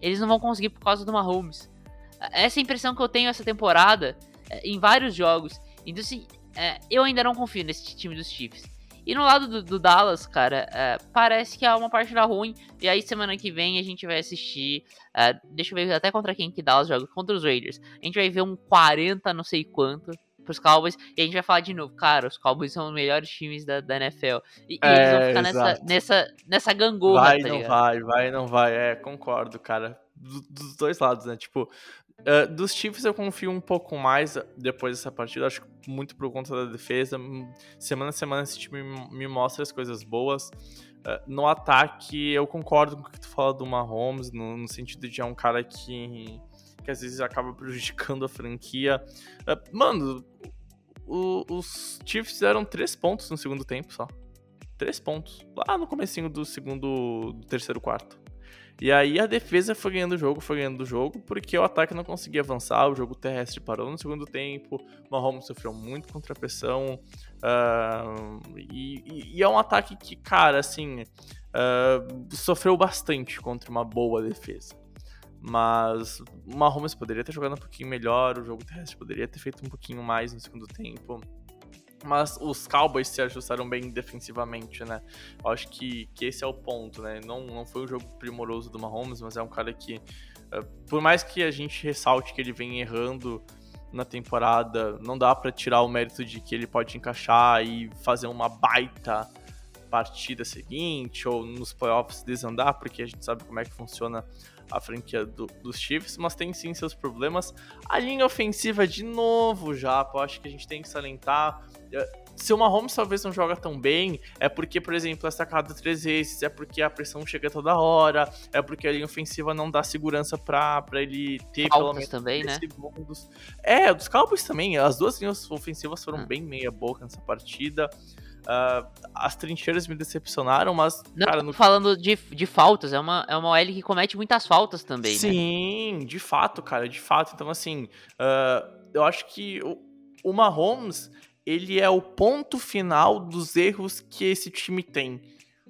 eles não vão conseguir por causa do Mahomes. Essa é impressão que eu tenho essa temporada é, em vários jogos. Então, assim, é, eu ainda não confio nesse time dos Chiefs. E no lado do, do Dallas, cara, é, parece que há uma partida ruim. E aí, semana que vem, a gente vai assistir. É, deixa eu ver até contra quem que Dallas joga. Contra os Raiders. A gente vai ver um 40, não sei quanto pros Cowboys. E a gente vai falar de novo, cara, os Cowboys são os melhores times da, da NFL. E, é, e eles vão ficar nessa, nessa, nessa gangorra. Vai, tá não vai, vai, não vai. É, concordo, cara. Do, dos dois lados, né? Tipo, uh, dos Chiefs eu confio um pouco mais depois dessa partida. Acho que muito por conta da defesa. Semana a semana esse time me mostra as coisas boas. Uh, no ataque, eu concordo com o que tu fala do Mahomes, no, no sentido de é um cara que que às vezes acaba prejudicando a franquia. Uh, mano, o, os Chiefs fizeram três pontos no segundo tempo só. Três pontos. Lá no comecinho do segundo, do terceiro quarto. E aí a defesa foi ganhando o jogo, foi ganhando o jogo, porque o ataque não conseguia avançar, o jogo terrestre parou no segundo tempo, o Mahomes sofreu muito contra a pressão, uh, e, e, é um ataque que, cara, assim, uh, sofreu bastante contra uma boa defesa. Mas o Mahomes poderia ter jogado um pouquinho melhor, o jogo terrestre poderia ter feito um pouquinho mais no segundo tempo mas os Cowboys se ajustaram bem defensivamente, né? Eu acho que, que esse é o ponto, né? Não, não foi um jogo primoroso do Mahomes, mas é um cara que, uh, por mais que a gente ressalte que ele vem errando na temporada, não dá para tirar o mérito de que ele pode encaixar e fazer uma baita partida seguinte ou nos playoffs desandar, porque a gente sabe como é que funciona a franquia do, dos Chiefs, mas tem sim seus problemas. A linha ofensiva, de novo, já, eu acho que a gente tem que salientar se o Mahomes talvez não joga tão bem, é porque, por exemplo, é sacado três vezes, é porque a pressão chega toda hora, é porque a linha ofensiva não dá segurança pra, pra ele ter Faltas pelo menos também, né? segundos. É, dos Cowboys também, as duas linhas ofensivas foram hum. bem meia boca nessa partida. Uh, as trincheiras me decepcionaram, mas. Não, cara, no... falando de, de faltas, é uma, é uma OL que comete muitas faltas também, Sim, né? Sim, de fato, cara, de fato. Então, assim, uh, eu acho que o, o Mahomes ele é o ponto final dos erros que esse time tem.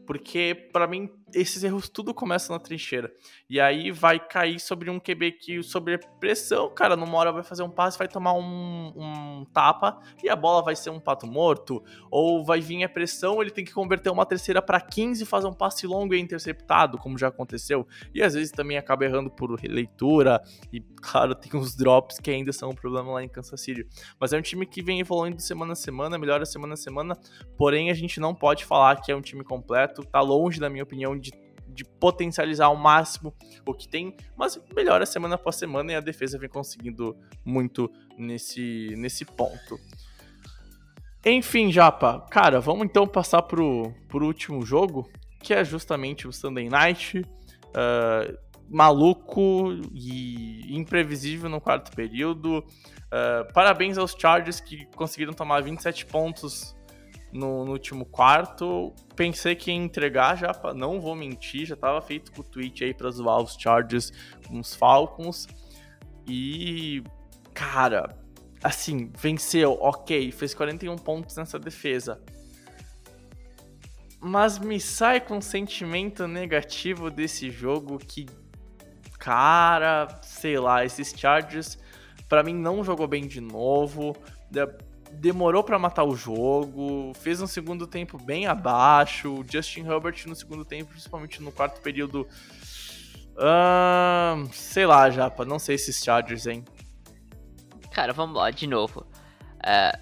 Porque, para mim, esses erros tudo começam na trincheira. E aí vai cair sobre um QB que, sobre pressão, cara, numa hora vai fazer um passe, vai tomar um, um tapa e a bola vai ser um pato morto. Ou vai vir a pressão, ele tem que converter uma terceira para 15, fazer um passe longo e interceptado, como já aconteceu. E às vezes também acaba errando por releitura. E, claro, tem uns drops que ainda são um problema lá em Kansas City. Mas é um time que vem evoluindo semana a semana, melhora semana a semana. Porém, a gente não pode falar que é um time completo. Tá longe, na minha opinião, de potencializar ao máximo o que tem, mas melhora semana após semana e a defesa vem conseguindo muito nesse, nesse ponto. Enfim, Japa, cara, vamos então passar pro, pro último jogo, que é justamente o Sunday Night. Uh, maluco e imprevisível no quarto período. Uh, parabéns aos Chargers que conseguiram tomar 27 pontos no, no, último quarto. Pensei que ia entregar já, não vou mentir, já tava feito com o tweet aí pra zoar os Chargers com os Falcons. E, cara, assim, venceu, ok, fez 41 pontos nessa defesa. Mas me sai com um sentimento negativo desse jogo que, cara, sei lá, esses Chargers, para mim, não jogou bem de novo demorou para matar o jogo, fez um segundo tempo bem abaixo. O Justin Herbert no segundo tempo, principalmente no quarto período. Uh, sei lá, Japa, não sei esses Chargers, hein? Cara, vamos lá, de novo. É,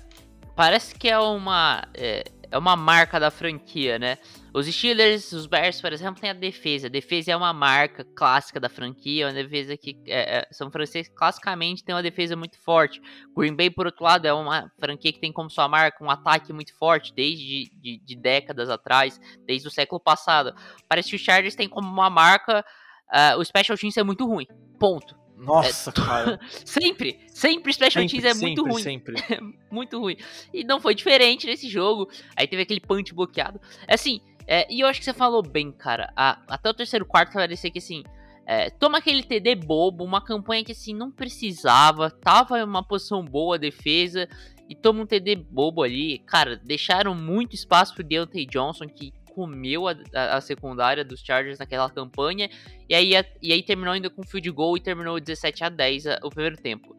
parece que é uma. É, é uma marca da franquia, né? Os Steelers, os Bears, por exemplo, tem a defesa. A defesa é uma marca clássica da franquia, uma defesa que é, é, São Francisco classicamente tem uma defesa muito forte. Green Bay, por outro lado, é uma franquia que tem como sua marca um ataque muito forte desde de, de décadas atrás, desde o século passado. Parece que os Chargers tem como uma marca uh, o special teams é muito ruim. Ponto. Nossa, é, cara. sempre, sempre Special Teams é muito ruim. Sempre. muito ruim. E não foi diferente nesse jogo. Aí teve aquele punch bloqueado. Assim, é, e eu acho que você falou bem, cara. A, até o terceiro quarto parecia que assim. É, toma aquele TD bobo, uma campanha que assim não precisava, tava em uma posição boa a defesa e toma um TD bobo ali. Cara, deixaram muito espaço pro Deontay Johnson, que comeu a, a, a, secundária dos Chargers naquela campanha. E aí, a, e aí terminou ainda com field goal e terminou 17 a 10 o primeiro tempo.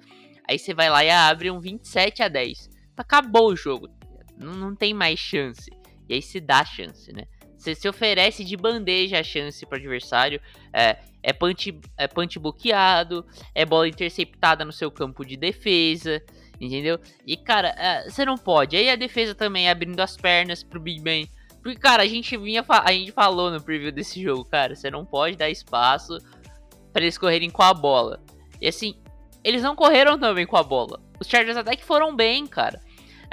Aí você vai lá e abre um 27 a 10. Acabou o jogo. Não, não tem mais chance. E aí se dá chance, né? Você se oferece de bandeja a chance para o adversário. É, é, punch, é punch bloqueado, é bola interceptada no seu campo de defesa, entendeu? E cara, é, você não pode. Aí a defesa também abrindo as pernas pro Big Ben porque, cara, a gente vinha. A gente falou no preview desse jogo, cara. Você não pode dar espaço para eles correrem com a bola. E assim, eles não correram também com a bola. Os Chargers até que foram bem, cara.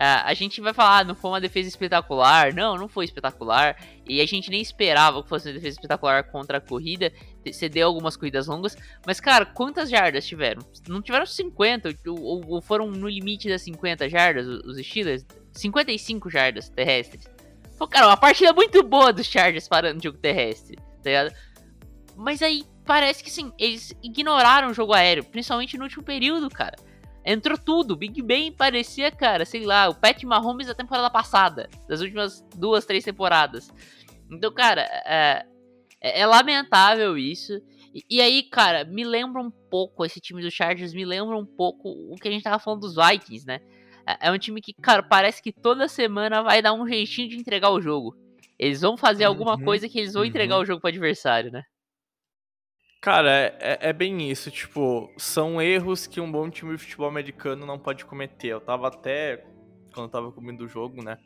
Uh, a gente vai falar, ah, não foi uma defesa espetacular. Não, não foi espetacular. E a gente nem esperava que fosse uma defesa espetacular contra a corrida. Cedeu algumas corridas longas. Mas, cara, quantas jardas tiveram? Não tiveram 50, ou, ou foram no limite das 50 jardas, os Steelers? 55 jardas terrestres. Pô, cara, uma partida muito boa dos Chargers parando no jogo terrestre, tá ligado? Mas aí parece que sim, eles ignoraram o jogo aéreo, principalmente no último período, cara. Entrou tudo. Big Ben parecia, cara, sei lá, o Pat Mahomes da temporada passada, das últimas duas, três temporadas. Então, cara, é, é, é lamentável isso. E, e, aí, cara, me lembra um pouco, esse time do Chargers me lembra um pouco o que a gente tava falando dos Vikings, né? É, é um time que, cara, parece que toda semana vai dar um jeitinho de entregar o jogo. Eles vão fazer alguma uhum, coisa que eles vão uhum. entregar o jogo pro adversário, né? Cara, é, é, é, bem isso, tipo, são erros que um bom time de futebol americano não pode cometer. Eu tava até, quando eu tava comendo o jogo, né,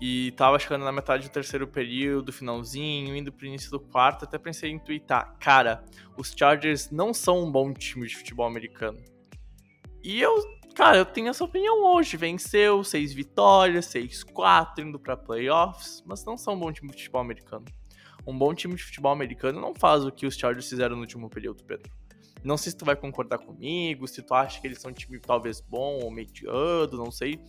e tava chegando na metade do terceiro período, finalzinho, indo pro início do quarto, até pensei em twittar, cara, os Chargers não são um bom time de futebol americano. E eu, cara, eu tenho essa opinião hoje, venceu, seis vitórias, seis quatro, indo pra playoffs, mas não são um bom time de futebol americano um bom time de futebol americano não faz o que os Chargers fizeram no último período, Pedro. Não sei se tu vai concordar comigo, se tu acha que eles são um time talvez bom ou mediano, não sei.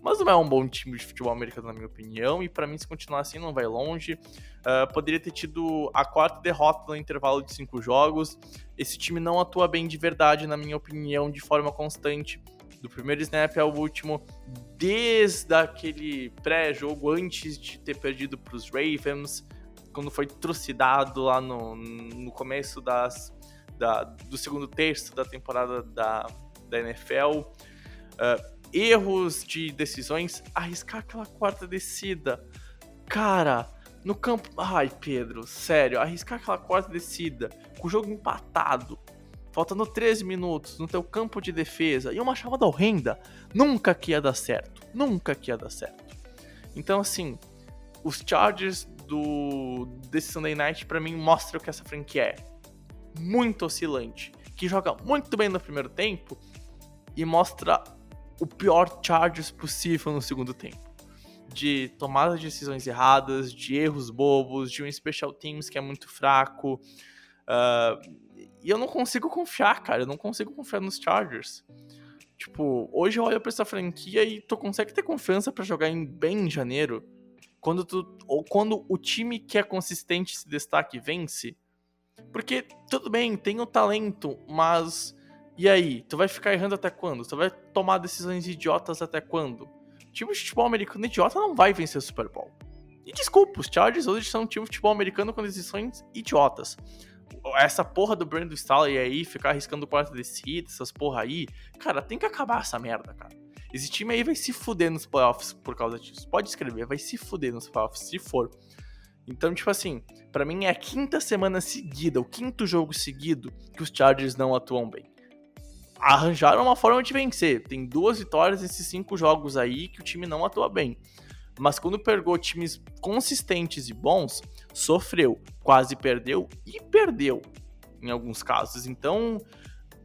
Mas não é um bom time de futebol americano, na minha opinião, e para mim, se continuar assim, não vai longe. Uh, poderia ter tido a quarta derrota no intervalo de cinco jogos. Esse time não atua bem de verdade, na minha opinião, de forma constante. Do primeiro snap ao último, desde aquele pré-jogo, antes de ter perdido para os Ravens quando foi trucidado lá no, no começo das, da, do segundo terço da temporada da, da NFL. Uh, ah, erros de decisões, arriscar aquela quarta descida. Cara, no campo. Ai, Pedro, sério, arriscar aquela quarta descida com o jogo empatado, faltando 13 minutos no teu campo de defesa e uma chamada horrenda, nunca que ia dar certo. Nunca que ia dar certo. Então, assim, os Chargers do desse Sunday Night para mim mostra o que essa franquia é. Muito oscilante, que joga muito bem no primeiro tempo e mostra o pior Chargers possível no segundo tempo. De tomada de decisões erradas, de erros bobos, de um special teams que é muito fraco. Uh, e eu não consigo confiar, cara. Eu não consigo confiar nos Chargers. Tipo, hoje eu olho pra essa franquia e tu consegue ter confiança para jogar em bem em janeiro quando, tu, ou quando o time que é consistente se destaca e vence. Porque, tudo bem, tem o talento, mas. E aí? Tu vai ficar errando até quando? Tu vai tomar decisões idiotas até quando? O time de futebol americano idiota não vai vencer o Super Bowl. E desculpa, os Chargers hoje são um time de futebol americano com decisões idiotas. Essa porra do Brandon Staley aí, ficar arriscando quarta descida, essas porra aí, cara, tem que acabar essa merda, cara. Esse time aí vai se fuder nos playoffs por causa disso. Pode escrever, vai se fuder nos playoffs, se for. Então, tipo assim, para mim é a quinta semana seguida, o quinto jogo seguido que os Chargers não atuam bem. Arranjaram uma forma de vencer. Tem duas vitórias nesses cinco jogos aí que o time não atua bem. Mas quando pegou times consistentes e bons, sofreu, quase perdeu e perdeu em alguns casos. Então,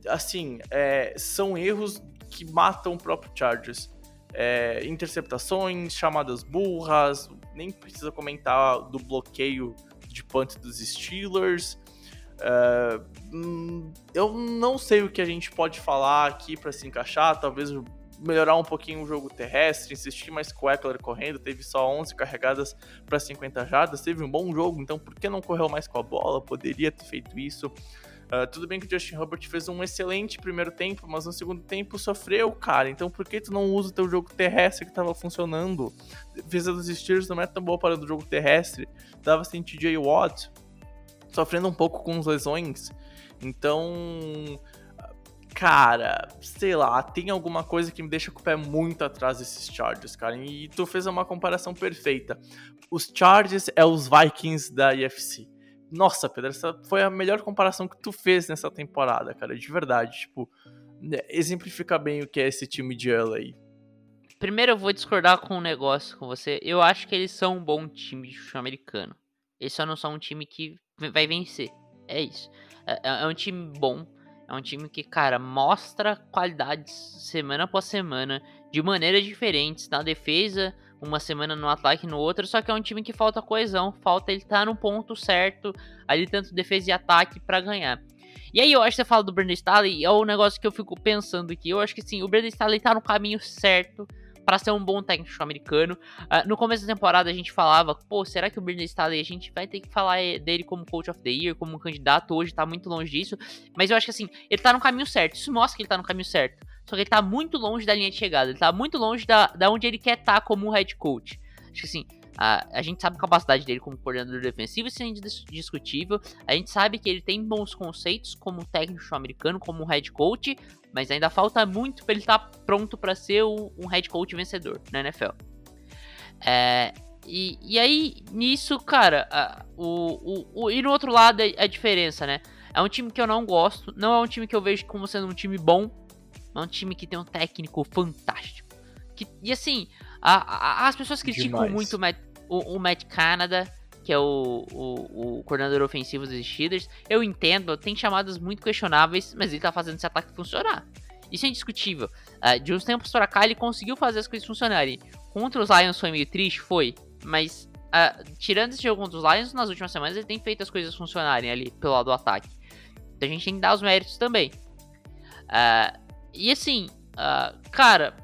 assim, é, são erros que matam o próprio Chargers. É, interceptações, chamadas burras, nem precisa comentar do bloqueio de punt dos Steelers. É, hum, eu não sei o que a gente pode falar aqui para se encaixar, talvez melhorar um pouquinho o jogo terrestre, insistir mais com o Eckler correndo, teve só 11 carregadas para 50 jardas, teve um bom jogo, então por que não correu mais com a bola? Poderia ter feito isso. Uh, tudo bem que o Justin Herbert fez um excelente primeiro tempo, mas no segundo tempo sofreu, cara. Então por que tu não usa o teu jogo terrestre que tava funcionando? Defesa dos Steelers não é tão boa para o jogo terrestre. Tava sem TJ Watt, sofrendo um pouco com as lesões. Então, cara, sei lá, tem alguma coisa que me deixa com o pé muito atrás desses Chargers, cara. E tu fez uma comparação perfeita. Os Chargers é os Vikings da IFC. Nossa, Pedro, essa foi a melhor comparação que tu fez nessa temporada, cara, de verdade. Tipo, né, exemplifica bem o que é esse time de LA. Primeiro eu vou discordar com um negócio com você. Eu acho que eles são um bom time de futebol americano. Eles só não são um time que vai vencer. É isso. É, é, é um time bom. É um time que, cara, mostra qualidades semana após semana, de maneiras diferentes, na defesa, uma semana no ataque no outro, só que é um time que falta coesão, falta ele estar tá no ponto certo, ali tanto defesa e ataque para ganhar. E aí eu acho que você fala do Brandon Staley, é o negócio que eu fico pensando aqui. Eu acho que sim, o Brandon Staley tá no caminho certo para ser um bom técnico americano. Uh, no começo da temporada a gente falava, pô, será que o Brandon Staley a gente vai ter que falar eh, dele como coach of the year, como um candidato? Hoje tá muito longe disso, mas eu acho que assim, ele tá no caminho certo. Isso mostra que ele tá no caminho certo. Só que ele tá muito longe da linha de chegada, ele tá muito longe da, da onde ele quer estar tá como head coach. Acho que assim, a, a gente sabe a capacidade dele como coordenador defensivo, isso é indiscutível. A gente sabe que ele tem bons conceitos como técnico americano, como head coach, mas ainda falta muito para ele estar tá pronto para ser um, um head coach vencedor na NFL. É, e, e aí, nisso, cara, a, o, o, o, e no outro lado é a diferença, né? É um time que eu não gosto, não é um time que eu vejo como sendo um time bom, é um time que tem um técnico fantástico. Que, e assim, a, a, as pessoas criticam Demais. muito o Matt, o, o Matt Canada, que é o, o, o, coordenador ofensivo dos Steelers. Eu entendo, tem chamadas muito questionáveis, mas ele tá fazendo esse ataque funcionar. Isso é indiscutível. Uh, de uns tempos para cá, ele conseguiu fazer as coisas funcionarem. Contra os Lions foi meio triste, foi. Mas, uh, tirando esse jogo contra os Lions, nas últimas semanas ele tem feito as coisas funcionarem ali pelo lado do ataque. Então a gente tem que dar os méritos também. Uh, e assim, cara,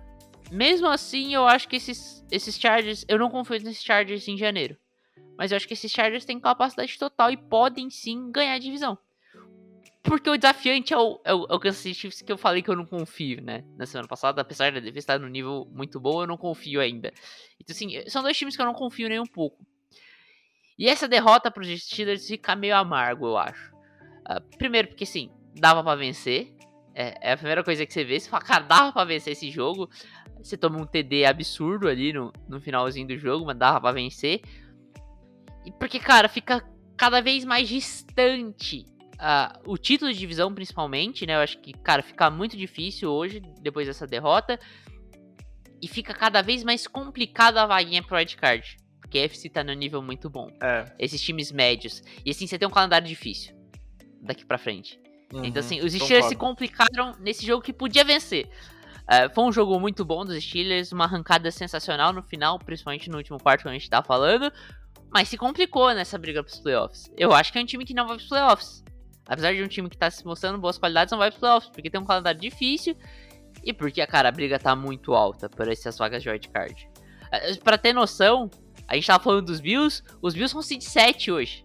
mesmo assim, eu acho que esses, esses Chargers. Eu não confio nesses Chargers em janeiro. Mas eu acho que esses Chargers têm capacidade total e podem sim ganhar a divisão. Porque o desafiante é o, é o, é o Kansas City Chiefs que eu falei que eu não confio, né? Na semana passada, apesar da defesa estar no nível muito bom, eu não confio ainda. Então, assim, são dois times que eu não confio nem um pouco. E essa derrota para os Steelers fica meio amargo, eu acho. Uh, primeiro, porque, assim, dava para vencer. É, é, a primeira coisa que você vê. Você fala, cara, dava pra vencer esse jogo. Você toma um TD absurdo ali no, no finalzinho do jogo, mas dava pra vencer. E porque, cara, fica cada vez mais distante uh, o título de divisão, principalmente, né? Eu acho que, cara, fica muito difícil hoje, depois dessa derrota. E fica cada vez mais complicada a vaguinha pro wildcard. Porque a FC tá no nível muito bom. É. Esses times médios. E assim, você tem um calendário difícil daqui pra frente. Uhum, então, assim, os Steelers concordo. se complicaram nesse jogo que podia vencer. Uh, foi um jogo muito bom dos Steelers, uma arrancada sensacional no final, principalmente no último quarto que a gente tá falando. Mas se complicou nessa briga pros playoffs. Eu acho que é um time que não vai pros playoffs. Apesar de um time que tá se mostrando boas qualidades, não vai pros playoffs, porque tem um calendário difícil e porque, cara, a briga tá muito alta por essas vagas de wildcard. Uh, pra ter noção, a gente tava falando dos Bills, os Bills são seed 7 hoje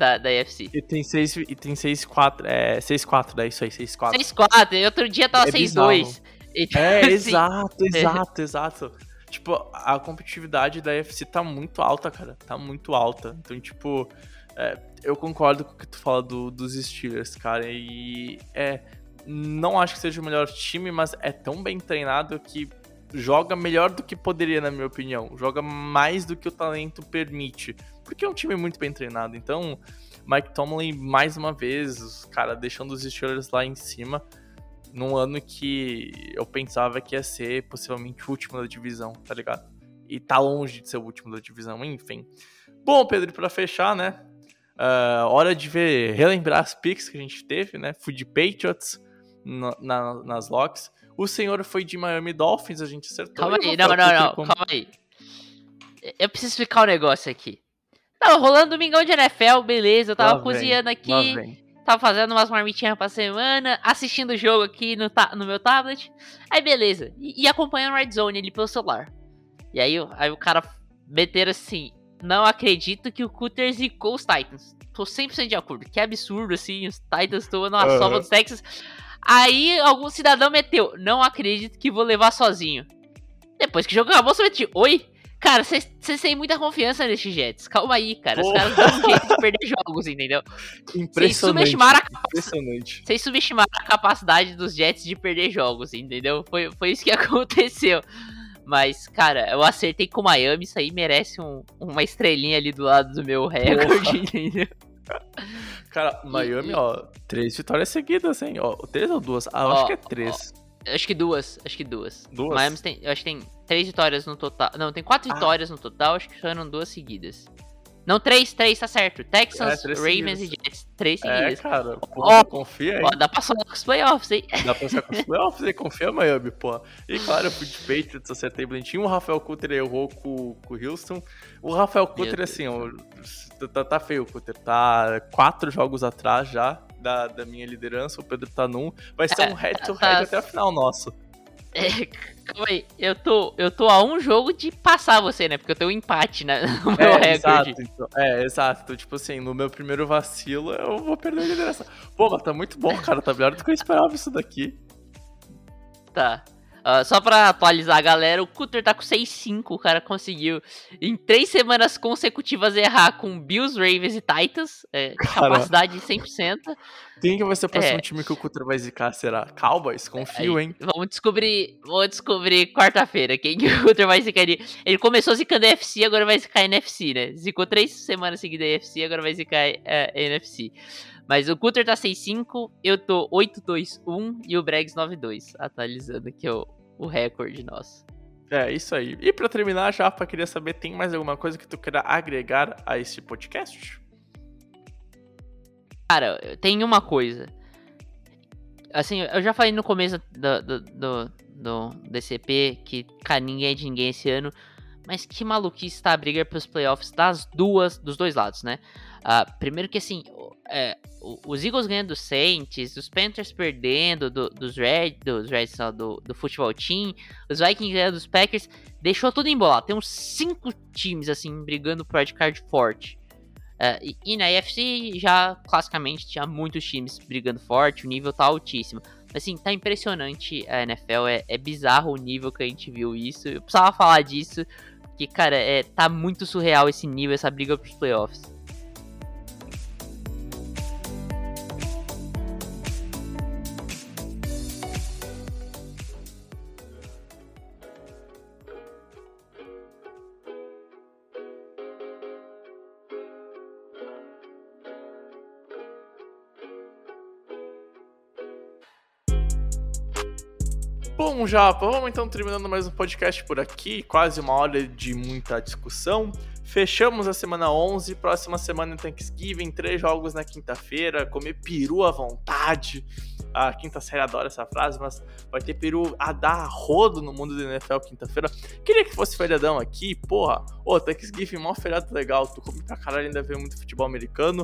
da, da UFC. E tem 6 e tem 6 4, é 6 4, é isso aí, 6 4. 6 4, e outro dia tava é 6 2. E, tipo, é, assim, exato, exato, exato. Tipo, a competitividade da UFC tá muito alta, cara. Tá muito alta. Então, tipo, é, eu concordo com o que tu fala do, dos Steelers, cara. E é. Não acho que seja o melhor time, mas é tão bem treinado que joga melhor do que poderia, na minha opinião. Joga mais do que o talento permite. Porque é um time muito bem treinado. Então, Mike Tomlin, mais uma vez, cara, deixando os Steelers lá em cima num ano que eu pensava que ia ser possivelmente o último da divisão, tá ligado? E tá longe de ser o último da divisão, enfim. Bom, Pedro, para fechar, né? Uh, hora de ver, relembrar as picks que a gente teve, né? Fui de Patriots na, na, nas locks. O senhor foi de Miami Dolphins, a gente acertou. Calma aí, não, não, não, como... calma aí. Eu preciso explicar um negócio aqui. Tava rolando domingão de NFL, beleza, eu tava lá cozinhando vem, aqui tava fazendo umas marmitinhas pra semana, assistindo o jogo aqui no, no meu tablet. Aí beleza. E, e acompanhando o Red Zone ali pelo celular. E aí, aí o cara meteram assim: Não acredito que o Cutter zicou os Titans. Tô 100% de acordo. Que absurdo, assim. Os Titans tomando uma uhum. sova dos Texas. Aí algum cidadão meteu: Não acredito que vou levar sozinho. Depois que o jogo acabou, você meteu: Oi? Cara, vocês têm muita confiança nesses Jets. Calma aí, cara. Os caras dão um jeito de perder jogos, entendeu? Impressionante. Vocês subestimaram, a impressionante. Vocês subestimaram a capacidade dos Jets de perder jogos, entendeu? Foi, foi isso que aconteceu. Mas, cara, eu acertei com o Miami. Isso aí merece um, uma estrelinha ali do lado do meu recorde, entendeu? Cara, Miami, e, ó, três vitórias seguidas, hein? Ó, três ou duas? Ah, eu ó, acho que é três. Ó, Acho que duas, acho que duas. Duas? Miami tem, acho que tem três vitórias no total. Não, tem quatro ah. vitórias no total, acho que foram duas seguidas. Não, três, três, tá certo. Texans, é, Ravens seguidas. e Jets. Três é, seguidas. É, cara, pô, oh, confia aí. Ó, dá pra sonhar com os playoffs, hein? Dá pra sonhar com os playoffs, hein? Confia, Miami, pô. E claro, eu fui de Patriots, acertei bonitinho. O Rafael Cutter errou com, com o Houston. O Rafael Cutter, assim, ó, tá, tá feio o Cutter. Tá quatro jogos atrás já da, da minha liderança, o Pedro tá num. Vai ser um head-to-head -head até a final nosso. É, calma aí, eu tô, eu tô a um jogo de passar você, né? Porque eu tenho um empate né, no meu é, recorde. Exato, então, é, exato. Tipo assim, no meu primeiro vacilo, eu vou perder a liderança. Pô, mas tá muito bom, cara. Tá melhor do que eu esperava isso daqui. Tá. Uh, só pra atualizar a galera, o Cutter tá com 6-5. O cara conseguiu em três semanas consecutivas errar com Bills, Ravens e Titans. É, capacidade de 100%. Quem que vai ser o próximo é. time que o Cutter vai zicar? Será? Cowboys? Confio, hein? Vamos descobrir. Vamos descobrir quarta-feira quem que o Cutter vai zicar. Ele começou zicando NFC, agora vai zicar NFC, né? Zicou três semanas seguidas NFC, agora vai zicar é, NFC. Mas o Cutter tá 6-5, eu tô 8-2-1 e o Bregs 9-2. Atualizando aqui o, o recorde nosso. É, isso aí. E para terminar, Japa, queria saber, tem mais alguma coisa que tu queira agregar a esse podcast? Cara, tem uma coisa. Assim, eu já falei no começo do, do, do, do DCP que, cara, ninguém é de ninguém esse ano. Mas que maluquice tá a briga pros playoffs das duas, dos dois lados, né? Uh, primeiro que assim, é, os Eagles ganhando do Saints, os Panthers perdendo do, dos Red, dos Reds do, do futebol team, os Vikings ganhando dos Packers, deixou tudo embolado. Tem uns cinco times assim brigando por card forte. Uh, e, na AFC já classicamente tinha muitos times brigando forte, o nível tá altíssimo. Assim, tá impressionante a NFL, é, é bizarro o nível que a gente viu isso. Eu precisava falar disso, porque, cara, é, tá muito surreal esse nível, essa briga pros playoffs. Bom, Japa, vamos então terminando mais um podcast por aqui, quase uma hora de muita discussão. Fechamos a semana 11, próxima semana em Thanksgiving, três jogos na quinta-feira, comer peru à vontade. A quinta série adora essa frase, mas vai ter peru a dar rodo no mundo do NFL quinta-feira. Queria que fosse feriadão aqui, porra. Ô, Thanksgiving, mó feriado legal, tu come pra caralho, ainda vê muito futebol americano.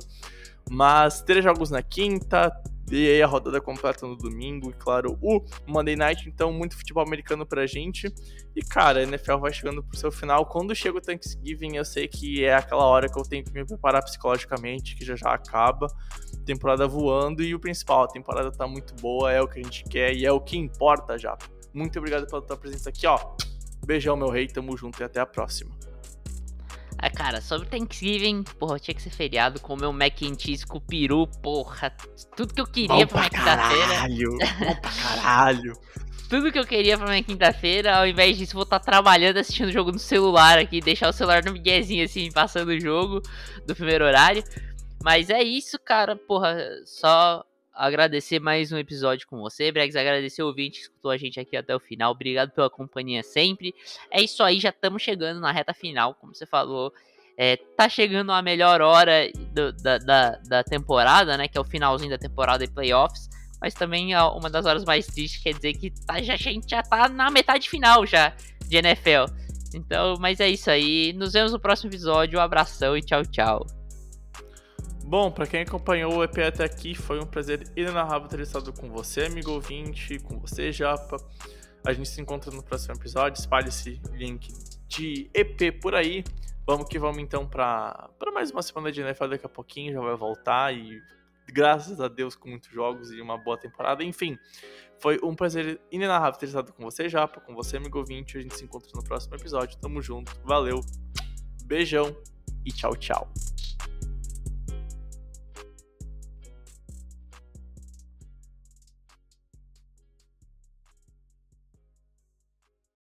Mas três jogos na quinta, e aí a rodada completa no domingo, e claro, o Monday Night, então muito futebol americano pra gente. E cara, a NFL vai chegando pro seu final. Quando chega o Thanksgiving, eu sei que é aquela hora que eu tenho que me preparar psicologicamente, que já já acaba. Temporada voando e o principal, a temporada tá muito boa, é o que a gente quer e é o que importa já. Muito obrigado pela tua presença aqui, ó. Beijão, meu rei, tamo junto e até a próxima. Ah, cara, sobre Thanksgiving, porra, tinha que ser feriado, comer um mac and cheese com peru, porra. Tudo que eu queria Bom pra minha quinta-feira. Caralho, bom pra caralho. tudo que eu queria pra minha quinta-feira, ao invés disso, vou estar tá trabalhando, assistindo o jogo no celular aqui, deixar o celular no miguezinho assim, passando o jogo do primeiro horário. Mas é isso, cara, porra, só agradecer mais um episódio com você, Bregs, agradecer o ouvinte que escutou a gente aqui até o final, obrigado pela companhia sempre. É isso aí, já estamos chegando na reta final, como você falou, é, tá chegando a melhor hora do, da, da, da, temporada, né, que é o finalzinho da temporada e playoffs, mas também é uma das horas mais tristes, quer dizer que tá, já, a gente já tá na metade final já de NFL. Então, mas é isso aí, nos vemos no próximo episódio, um abração e tchau, tchau. Bom, para quem acompanhou o EP até aqui, foi um prazer inenarrável ter estado com você, amigo ouvinte, com você, Japa. A gente se encontra no próximo episódio. Espalhe esse link de EP por aí. Vamos que vamos então para mais uma semana de NFL daqui a pouquinho, já vai voltar e graças a Deus com muitos jogos e uma boa temporada. Enfim, foi um prazer inenarrável ter estado com você, Japa, com você, amigo ouvinte. A gente se encontra no próximo episódio. Tamo junto, valeu, beijão e tchau, tchau.